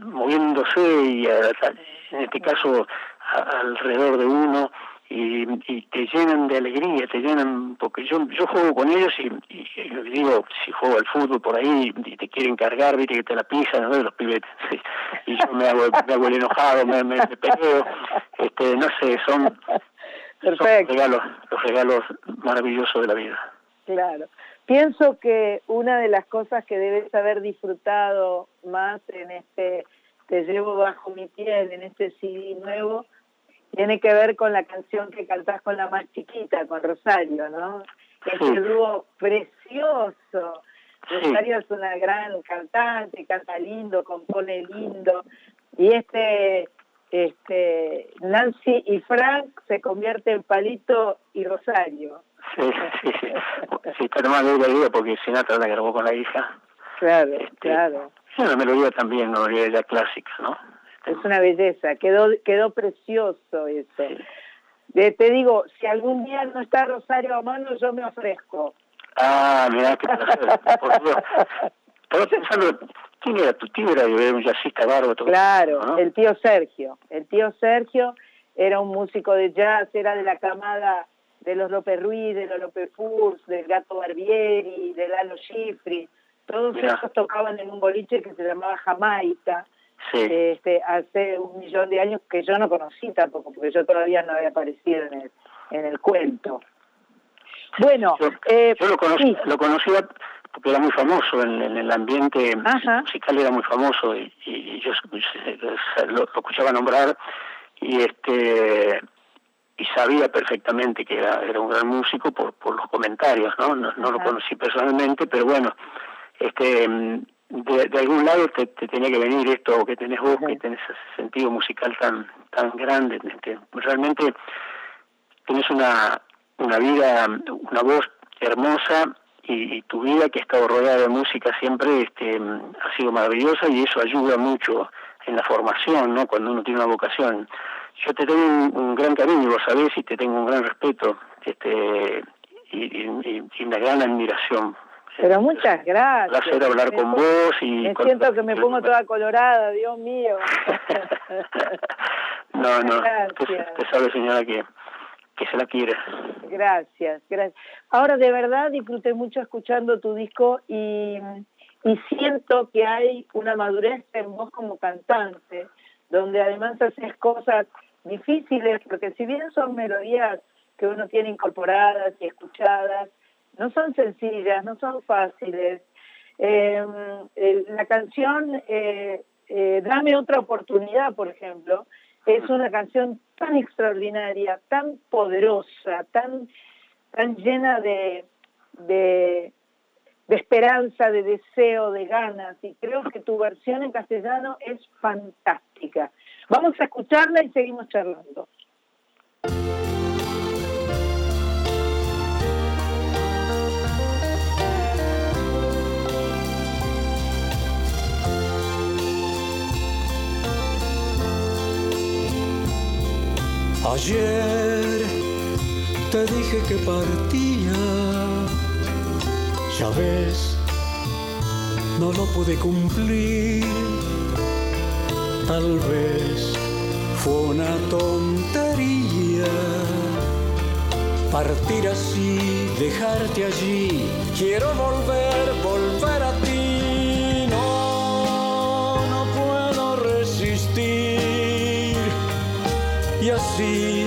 moviéndose y en este caso alrededor de uno y, te llenan de alegría, te llenan, porque yo yo juego con ellos y, digo, si juego al fútbol por ahí y te quieren cargar, viste que te la pisan, ¿no? los pibes, y yo me hago, me hago el enojado, me, me, me peleo, este, no sé, son Perfecto. Los regalos, los regalos maravillosos de la vida. Claro. Pienso que una de las cosas que debes haber disfrutado más en este Te llevo bajo mi piel, en este CD nuevo, tiene que ver con la canción que cantás con la más chiquita, con Rosario, ¿no? Es un dúo precioso. Rosario es una gran cantante, canta lindo, compone lindo. Y este este, Nancy y Frank se convierte en Palito y Rosario. Sí, sí, sí. sí está nomás de la porque Sinatra la grabó con la hija. Claro, este, claro. Es una melodía también, una melodía ya clásica, ¿no? Es una belleza, quedó quedó precioso eso. te digo, si algún día no está Rosario a mano, yo me ofrezco. Ah, mira qué placer. Estaba pensando, ¿Quién era tu tío? Era un jazzista bárbaro. Claro, el tío Sergio. El tío Sergio era un músico de jazz, era de la camada de los López Ruiz, de los López Furs, del Gato Barbieri, de Lalo Schifri. Todos esos tocaban en un boliche que se llamaba Jamaica. Este, hace un millón de años que yo no conocí tampoco, porque yo todavía no había aparecido en el, en el cuento. Bueno, yo, eh, lo, conocí, lo conocía porque era muy famoso en, el ambiente musical era muy famoso y, yo lo, escuchaba nombrar y este y sabía perfectamente que era, era un gran músico por, por los comentarios no no, lo conocí personalmente pero bueno este de, algún lado te, tenía que venir esto que tenés vos que tenés ese sentido musical tan tan grande este, realmente tenés una una vida una voz hermosa y, tu vida que ha estado rodeada de música siempre este, ha sido maravillosa y eso ayuda mucho en la formación, ¿no? Cuando uno tiene una vocación. Yo te tengo un, gran cariño, vos sabés, y te tengo un gran respeto este, y, una gran admiración. Pero muchas gracias. Un placer hablar con vos y... Me siento que me pongo toda colorada, Dios mío. no, no, usted sabe, señora, que que se la quiere. Gracias, gracias. Ahora de verdad disfruté mucho escuchando tu disco y, y siento que hay una madurez en vos como cantante, donde además haces cosas difíciles, porque si bien son melodías que uno tiene incorporadas y escuchadas, no son sencillas, no son fáciles. Em, la canción eh, eh, Dame otra oportunidad, por ejemplo, es una canción tan extraordinaria, tan poderosa, tan, tan llena de, de, esperanza, de deseo, de ganas. Y creo que tu versión en castellano es fantástica. Vamos a escucharla y seguimos charlando. Ayer te dije que partía, ya ves, no lo pude cumplir. Tal vez fue una tontería partir así, dejarte allí. Quiero volver, volver a ti. Y así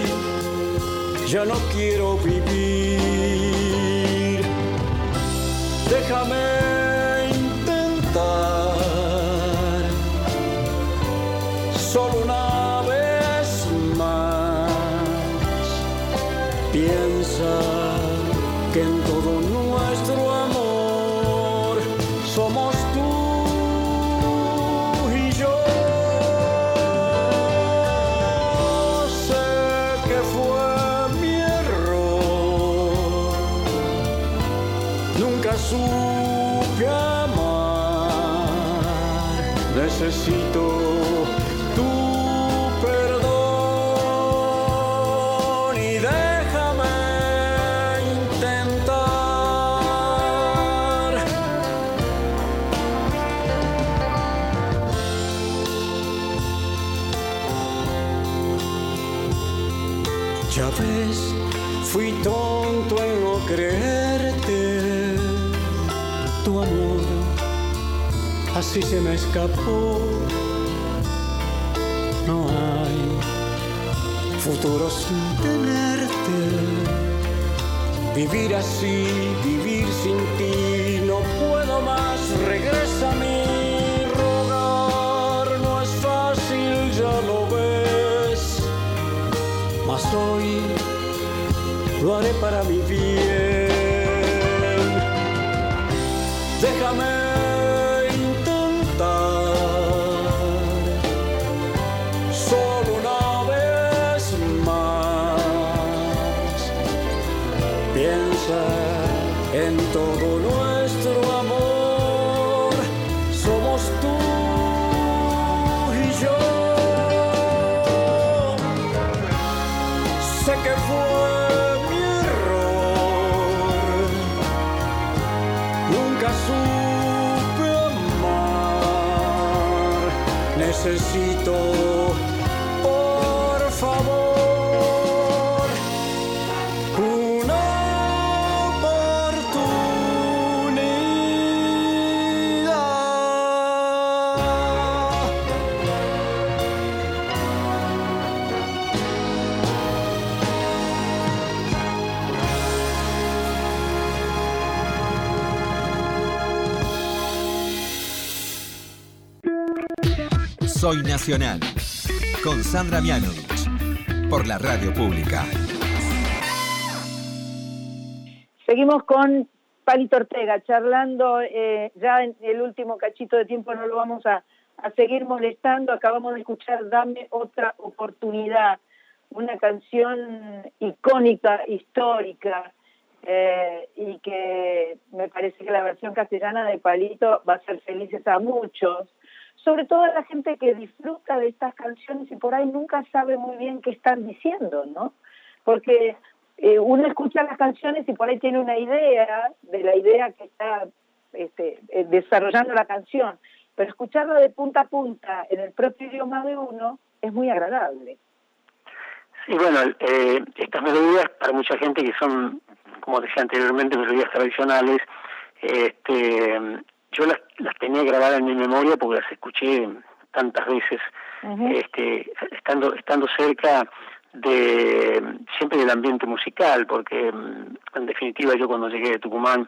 ya no quiero vivir. Déjame escapó. No hay futuro sin tenerte. Vivir así, vivir sin ti, no puedo más. Regresa a mí, rogar no es fácil, ya lo ves. Mas hoy lo haré para mi 人 Soy Nacional. Con Sandra Mianovich. Por la radio pública. Seguimos con Palito Ortega, charlando, eh, ya en el último cachito de tiempo no lo vamos a, a seguir molestando, acabamos de escuchar Dame otra oportunidad, una canción icónica, histórica, eh, y que me parece que la versión castellana de Palito va a hacer felices a muchos, sobre todo a la gente que disfruta de estas canciones y por ahí nunca sabe muy bien qué están diciendo, ¿no? Porque eh, uno escucha las canciones y por ahí tiene una idea de la idea que está este, eh, desarrollando la canción, pero escucharla de punta a punta en el propio idioma de uno es muy agradable. Sí, bueno, eh, estas melodías para mucha gente que son, como decía anteriormente, melodías tradicionales, este, yo las, las tenía grabadas en mi memoria porque las escuché tantas veces, este, estando, estando cerca de siempre del ambiente musical, porque mm, en definitiva yo cuando llegué de Tucumán,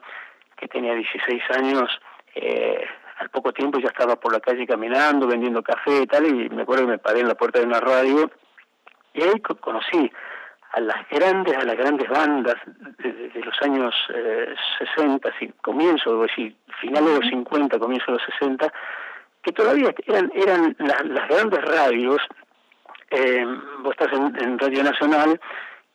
que tenía 16 años, eh, al poco tiempo ya estaba por la calle caminando, vendiendo café y tal, y me acuerdo que me paré en la puerta de una radio y ahí co- conocí a las grandes, a las grandes bandas de, de- de los años eh, 60, sí, comienzo, decir, finales de los 50, comienzo de los 60, que todavía eran, eran las, las grandes radios, eh, vos estás en, en Radio Nacional,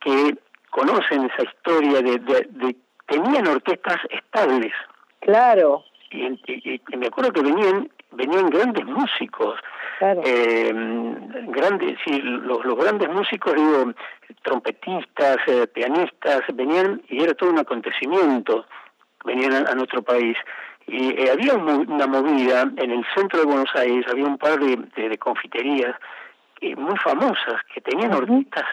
que conocen esa historia de, de, de- tenían orquestas estables. Claro. Y- y me acuerdo que venían venían grandes músicos Eh, grandes, sí, los, los grandes músicos, digo, trompetistas, eh, pianistas, venían y era todo un acontecimiento, venían a, nuestro país. Y eh, había una movida en el centro de Buenos Aires, había un par de, de, confiterías muy famosas que tenían orquestas,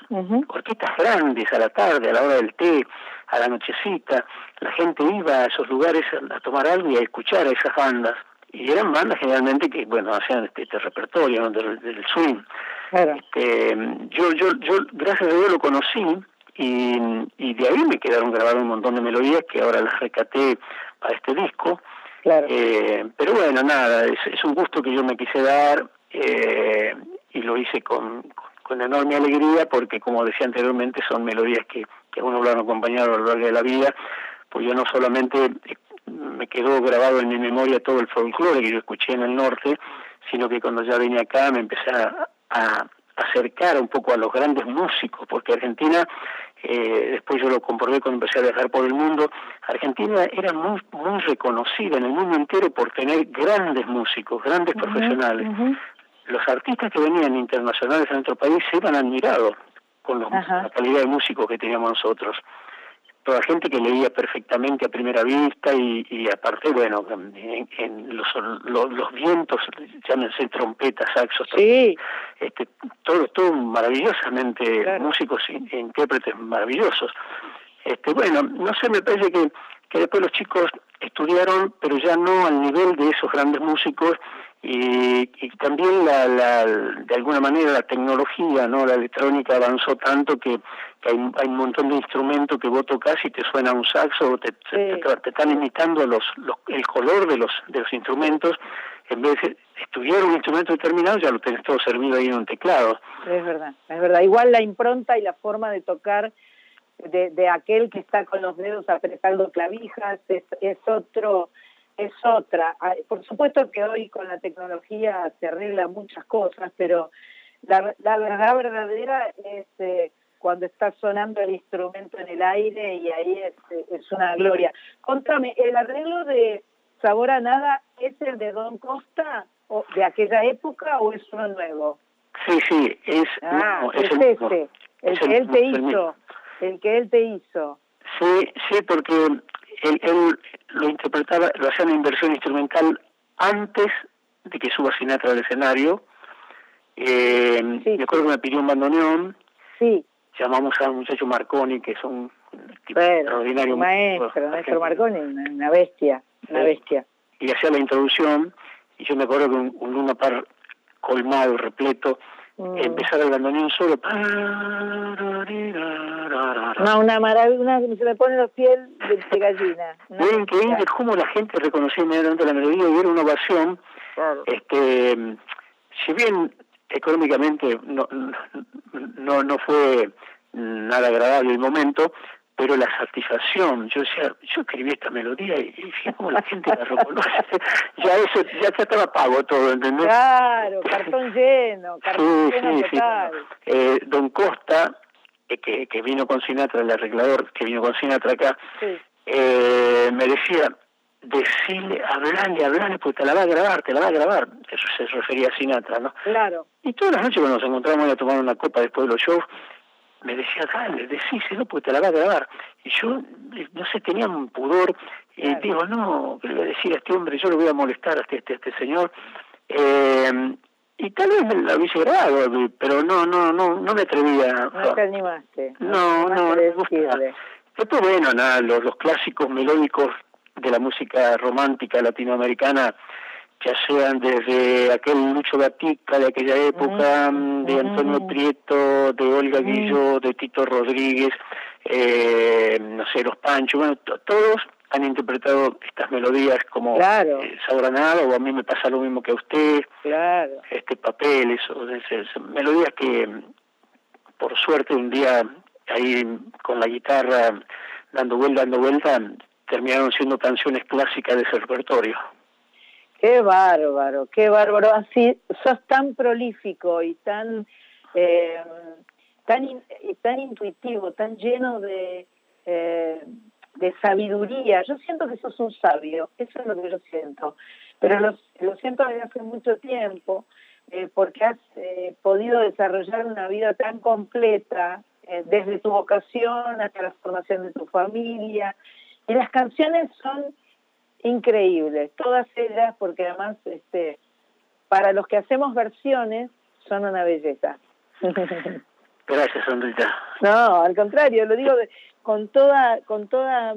orquestas grandes a la tarde, a la hora del té, a la nochecita. La gente iba a esos lugares a, tomar algo y a escuchar a esas bandas. Y eran bandas generalmente que, bueno, hacían este, este repertorio del, del swing. Este, yo, yo, yo, gracias a Dios lo conocí y, y de ahí me quedaron grabados un montón de melodías que ahora las recaté para este disco. Eh, pero bueno, nada, es, es, un gusto que yo me quise dar eh, y lo hice con, con, enorme alegría porque, como decía anteriormente, son melodías que, que a uno lo han acompañado a lo largo de la vida, pues yo no solamente me quedó grabado en mi memoria todo el folclore que yo escuché en el norte, sino que cuando ya vine acá me empecé a, a acercar un poco a los grandes músicos, porque Argentina, eh, después yo lo comprobé cuando empecé a viajar por el mundo, Argentina era muy, muy reconocida en el mundo entero por tener grandes músicos, grandes profesionales. Los artistas que venían internacionales a nuestro país se iban admirados con la calidad de músicos que teníamos nosotros toda gente que leía perfectamente a primera vista y, y aparte, bueno, en, los, los, vientos, llámense trompetas, saxos, sí. este, todo, todo maravillosamente, músicos e intérpretes maravillosos. Este, bueno, no sé, me parece que, que después los chicos estudiaron, pero ya no al nivel de esos grandes músicos y, y también la, la, de alguna manera la tecnología, no la electrónica avanzó tanto que, hay, hay, un montón de instrumentos que vos tocas y te suena un saxo o te, te, están imitando los, los, el color de los, de los instrumentos en vez de estudiar un instrumento determinado ya lo tenés todo servido ahí en un teclado. Es verdad, es verdad. Igual la impronta y la forma de tocar de, de aquel que está con los dedos apretando clavijas es, es otro es otra. Por supuesto que hoy con la tecnología se arreglan muchas cosas, pero la, la verdad verdadera es eh, cuando está sonando el instrumento en el aire y ahí es, es una gloria. Contame, ¿el arreglo de Sabor a Nada es el de Don Costa o de aquella época o es uno nuevo? Sí, sí, es, ah, es, este, el, que él te hizo, el que él te hizo. Sí, sí, porque él, él lo interpretaba, lo hacía una inversión instrumental antes de que suba Sinatra al escenario. Eh, Yo creo que me pidió un bandoneón. Sí. Llamamos a un muchacho Marconi, que es un tipo extraordinario. maestro, maestro Marconi, una bestia, una bestia. Y hacía la introducción, y yo me acuerdo que un, un Luna Par colmado, repleto, Mm. empezar el bandoneón solo. No, una maravilla, se me pone los pies de, gallina. Es increíble cómo la gente reconocía inmediatamente la melodía y era una ovación. Este, si bien económicamente no, no, no fue nada agradable el momento, pero la satisfacción, yo decía, yo escribí esta melodía y, y cómo la gente la reconoce, ya eso, ya, estaba pago todo, ¿entendés? Claro, cartón lleno, cartón lleno total. Eh, don Costa, eh, que, que vino con Sinatra, el arreglador que vino con Sinatra acá, eh, me decía, decirle, hablarle, hablarle, porque te la va a grabar, te la va a grabar. Eso se refería a Sinatra, ¿no? Claro. Y todas las noches cuando nos encontramos a tomar una copa después de los shows, me decía, dale, decíselo porque te la va a grabar. Y yo, eh, no sé, tenía un pudor, y digo, no, ¿qué le voy a decir a este hombre? Yo lo voy a molestar a este, este, este señor. Eh, y tal vez me la hubiese grabado, pero no, no, no, no me atrevía. No te animaste. No, no, gusta. Después, bueno, nada, los, los clásicos melódicos de la música romántica latinoamericana ya sean desde aquel Lucho Gatica de aquella época, mm, de Antonio Prieto, de Olga Guillo, de Tito Rodríguez, eh, no sé, los Panchos, bueno, todos han interpretado estas melodías como claro. eh, o a mí me pasa lo mismo que a usted, claro. este papeles, o melodías que por suerte un día ahí con la guitarra dando vuelta, dando vuelta, terminaron siendo canciones clásicas de ese repertorio. Qué bárbaro, qué bárbaro. Así, sos tan prolífico y tan, eh, tan, tan intuitivo, tan lleno de, eh, de sabiduría. Yo siento que sos un sabio, eso es lo que yo siento. Pero lo, lo siento desde hace mucho tiempo, eh, porque has podido desarrollar una vida tan completa, desde tu vocación hasta la formación de tu familia. Y las canciones son increíbles, todas ellas, porque además este, para los que hacemos versiones son una belleza. Gracias, Sandrita. No, al contrario, lo digo con toda, con toda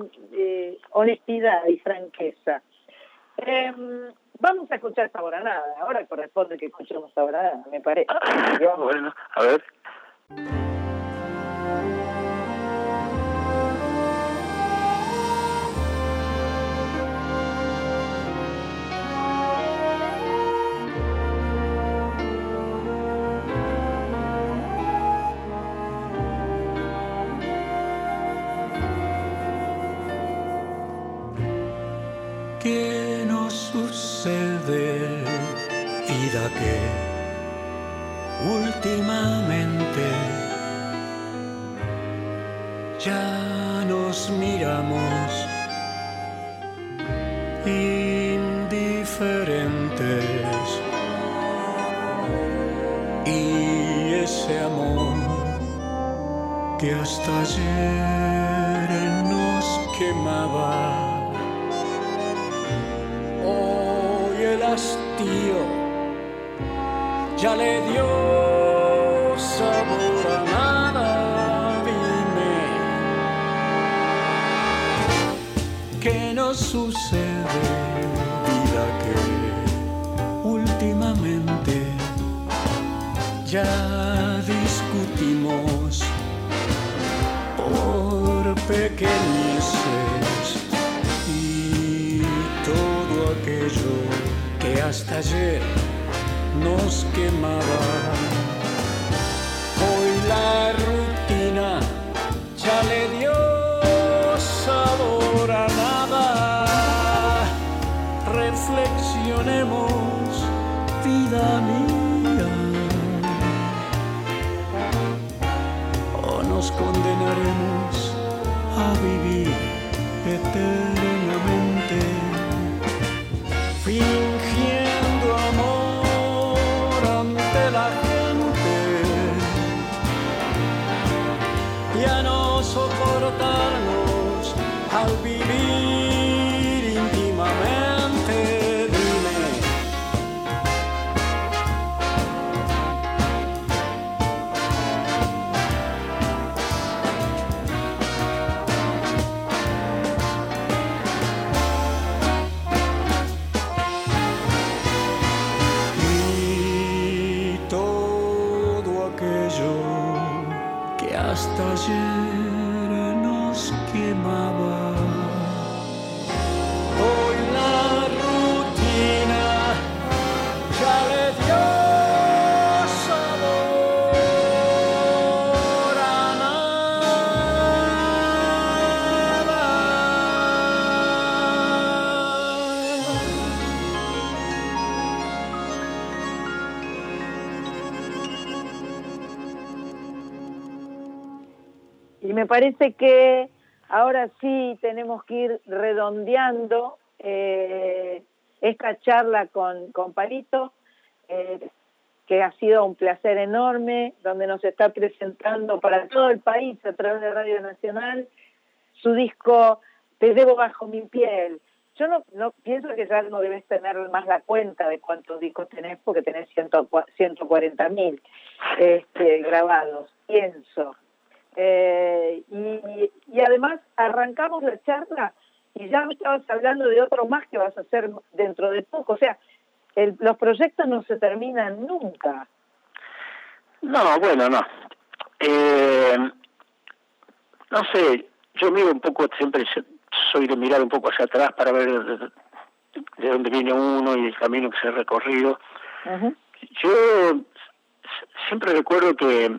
honestidad y franqueza. Em, vamos a escuchar Sabor a Nada. Ahora corresponde que escuchemos Sabor a Nada, me parece. Ah, bueno, a ver. Que últimamente ya nos miramos indiferentes. Y ese amor que hasta ayer nos quemaba ya le dio sabor a nada. Dime, ¿qué nos sucede, vida que últimamente ya discutimos por pequeñeces y todo aquello que hasta ayer nos quemaba. Hoy la rutina ya le dio sabor a nada. Reflexionemos, vida mía. O nos condenaremos a vivir eternamente. Me parece que ahora sí tenemos que ir redondeando eh, esta charla con, con Palito, eh, que ha sido un placer enorme, donde nos está presentando para todo el país a través de Radio Nacional su disco Te debo bajo mi piel. Yo no, no pienso que ya no debes tener más la cuenta de cuántos discos tenés, porque tenés 140 mil este, grabados, pienso. Eh, y, además arrancamos la charla y ya me estabas hablando de otro más que vas a hacer dentro de poco. O sea, los proyectos no se terminan nunca. No, bueno, no. Eh, no sé, yo miro un poco, siempre soy de mirar un poco hacia atrás para ver de, dónde viene uno y el camino que se ha recorrido. Yo siempre recuerdo que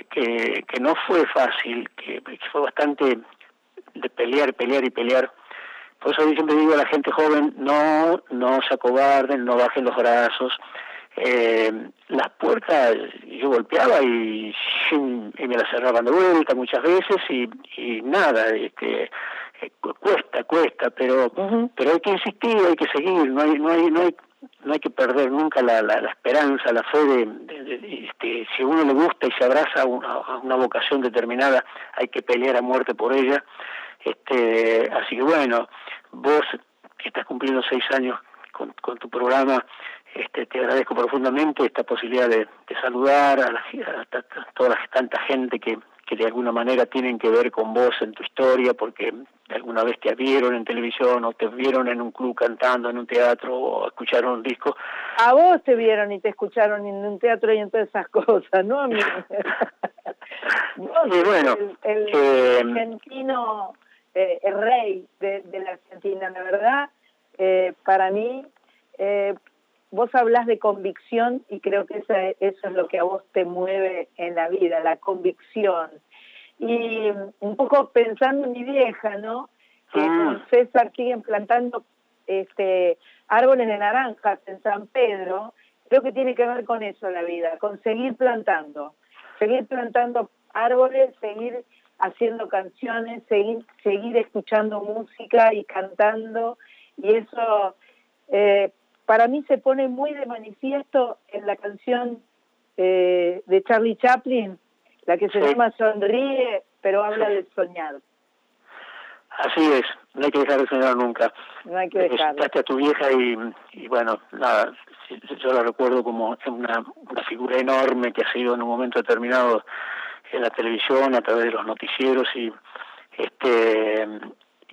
que, que, no fue fácil, que, fue bastante de pelear, pelear y pelear. Por eso yo siempre digo a la gente joven, no, no se acobarden, no bajen los brazos. Eh, las puertas yo golpeaba y, y, me las cerraban de vuelta muchas veces y, y nada, este, eh, cuesta, cuesta, pero pero hay que insistir, hay que seguir, no hay, no hay, no hay, no hay que perder nunca la, la, esperanza, la fe de, este, si a uno le gusta y se abraza a una, vocación determinada, hay que pelear a muerte por ella. Este, así que bueno, vos que estás cumpliendo seis años con, con tu programa, este, te agradezco profundamente esta posibilidad de, saludar a, la, a, toda la, tanta gente que, que de alguna manera tienen que ver con vos en tu historia, porque alguna vez te vieron en televisión o te vieron en un club cantando en un teatro o escucharon un disco. A vos te vieron y te escucharon en un teatro y en todas esas cosas, ¿no a mí? y bueno, el, eh, argentino, eh, el rey de, la Argentina, la verdad, eh, para mí, vos hablas de convicción y creo que eso es lo que a vos te mueve en la vida, la convicción. Y un poco pensando en mi vieja, ¿no? Que ah. con César siguen plantando este, árboles de naranjas en San Pedro, creo que tiene que ver con eso la vida, con seguir plantando, seguir plantando árboles, seguir haciendo canciones, seguir, seguir escuchando música y cantando, y eso eh, para mí se pone muy de manifiesto en la canción eh, de Charlie Chaplin, la que se llama Sonríe, pero habla del soñar. Así es, no hay que dejar de soñar nunca. No hay que dejar. a tu vieja y, y, bueno, nada, yo la recuerdo como una, una figura enorme que ha sido en un momento determinado en la televisión, a través de los noticieros y este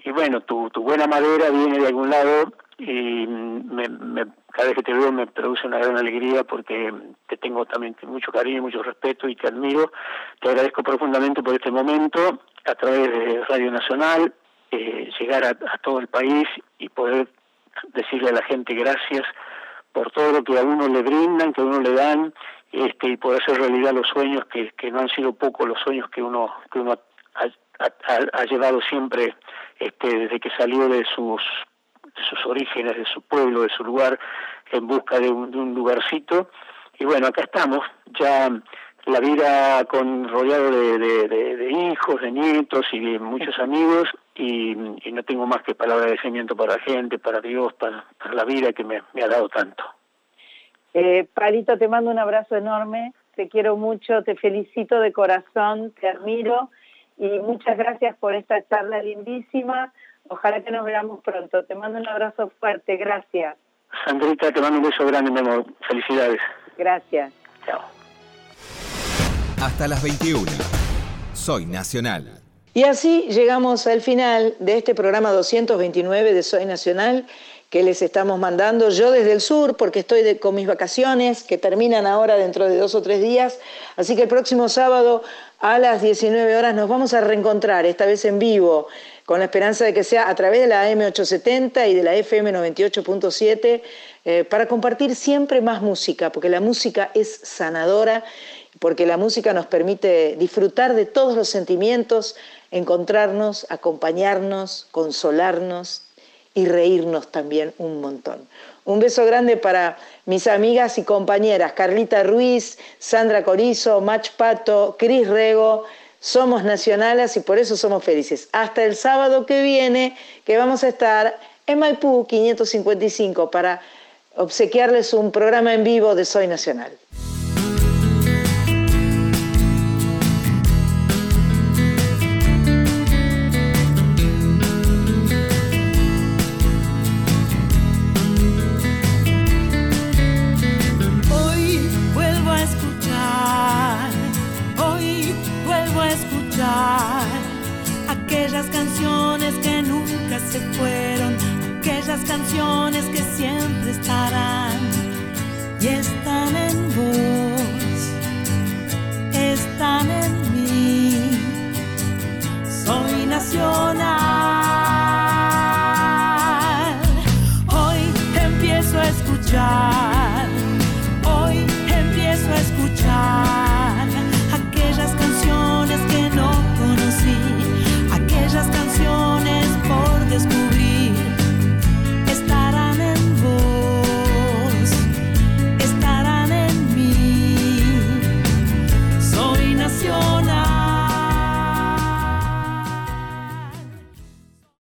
y bueno, tu, tu buena madera viene de algún lado y me, cada vez que te veo me produce una gran alegría porque te tengo también mucho cariño, mucho respeto y te admiro. Te agradezco profundamente por este momento a través de Radio Nacional, eh, llegar a, todo el país y poder decirle a la gente gracias por todo lo que a uno le brindan, que a uno le dan, este, y poder hacer realidad los sueños que, que no han sido pocos los sueños que uno que uno ha, ha llevado siempre este, desde que salió de sus de sus orígenes, de su pueblo, de su lugar, en busca de un, de un lugarcito. Y bueno, acá estamos, ya la vida con rodeado de, de, hijos, de nietos y de muchos amigos y, no tengo más que palabra de agradecimiento para la gente, para Dios, para, la vida que me, ha dado tanto. Eh, Palito, te mando un abrazo enorme, te quiero mucho, te felicito de corazón, te admiro y muchas gracias por esta charla lindísima. Ojalá que nos veamos pronto. Te mando un abrazo fuerte. Gracias. Sandrita, te mando un beso grande, mi amor. Felicidades. Gracias. Chao. Hasta las 21. Soy Nacional. Y así llegamos al final de este programa 229 de Soy Nacional que les estamos mandando yo desde el sur porque estoy con mis vacaciones que terminan ahora dentro de dos o tres días. Así que el próximo sábado a las 19 horas nos vamos a reencontrar, esta vez en vivo, con la esperanza de que sea a través de la M870 y de la FM 98.7, eh, para compartir siempre más música, porque la música es sanadora, porque la música nos permite disfrutar de todos los sentimientos, encontrarnos, acompañarnos, consolarnos y reírnos también un montón. Un beso grande para mis amigas y compañeras Carlita Ruiz, Sandra Corizo, Mach Pato, Cris Rego, somos nacionales y por eso somos felices. Hasta el sábado que viene, que vamos a estar en Maipú 555 para obsequiarles un programa en vivo de Soy Nacional.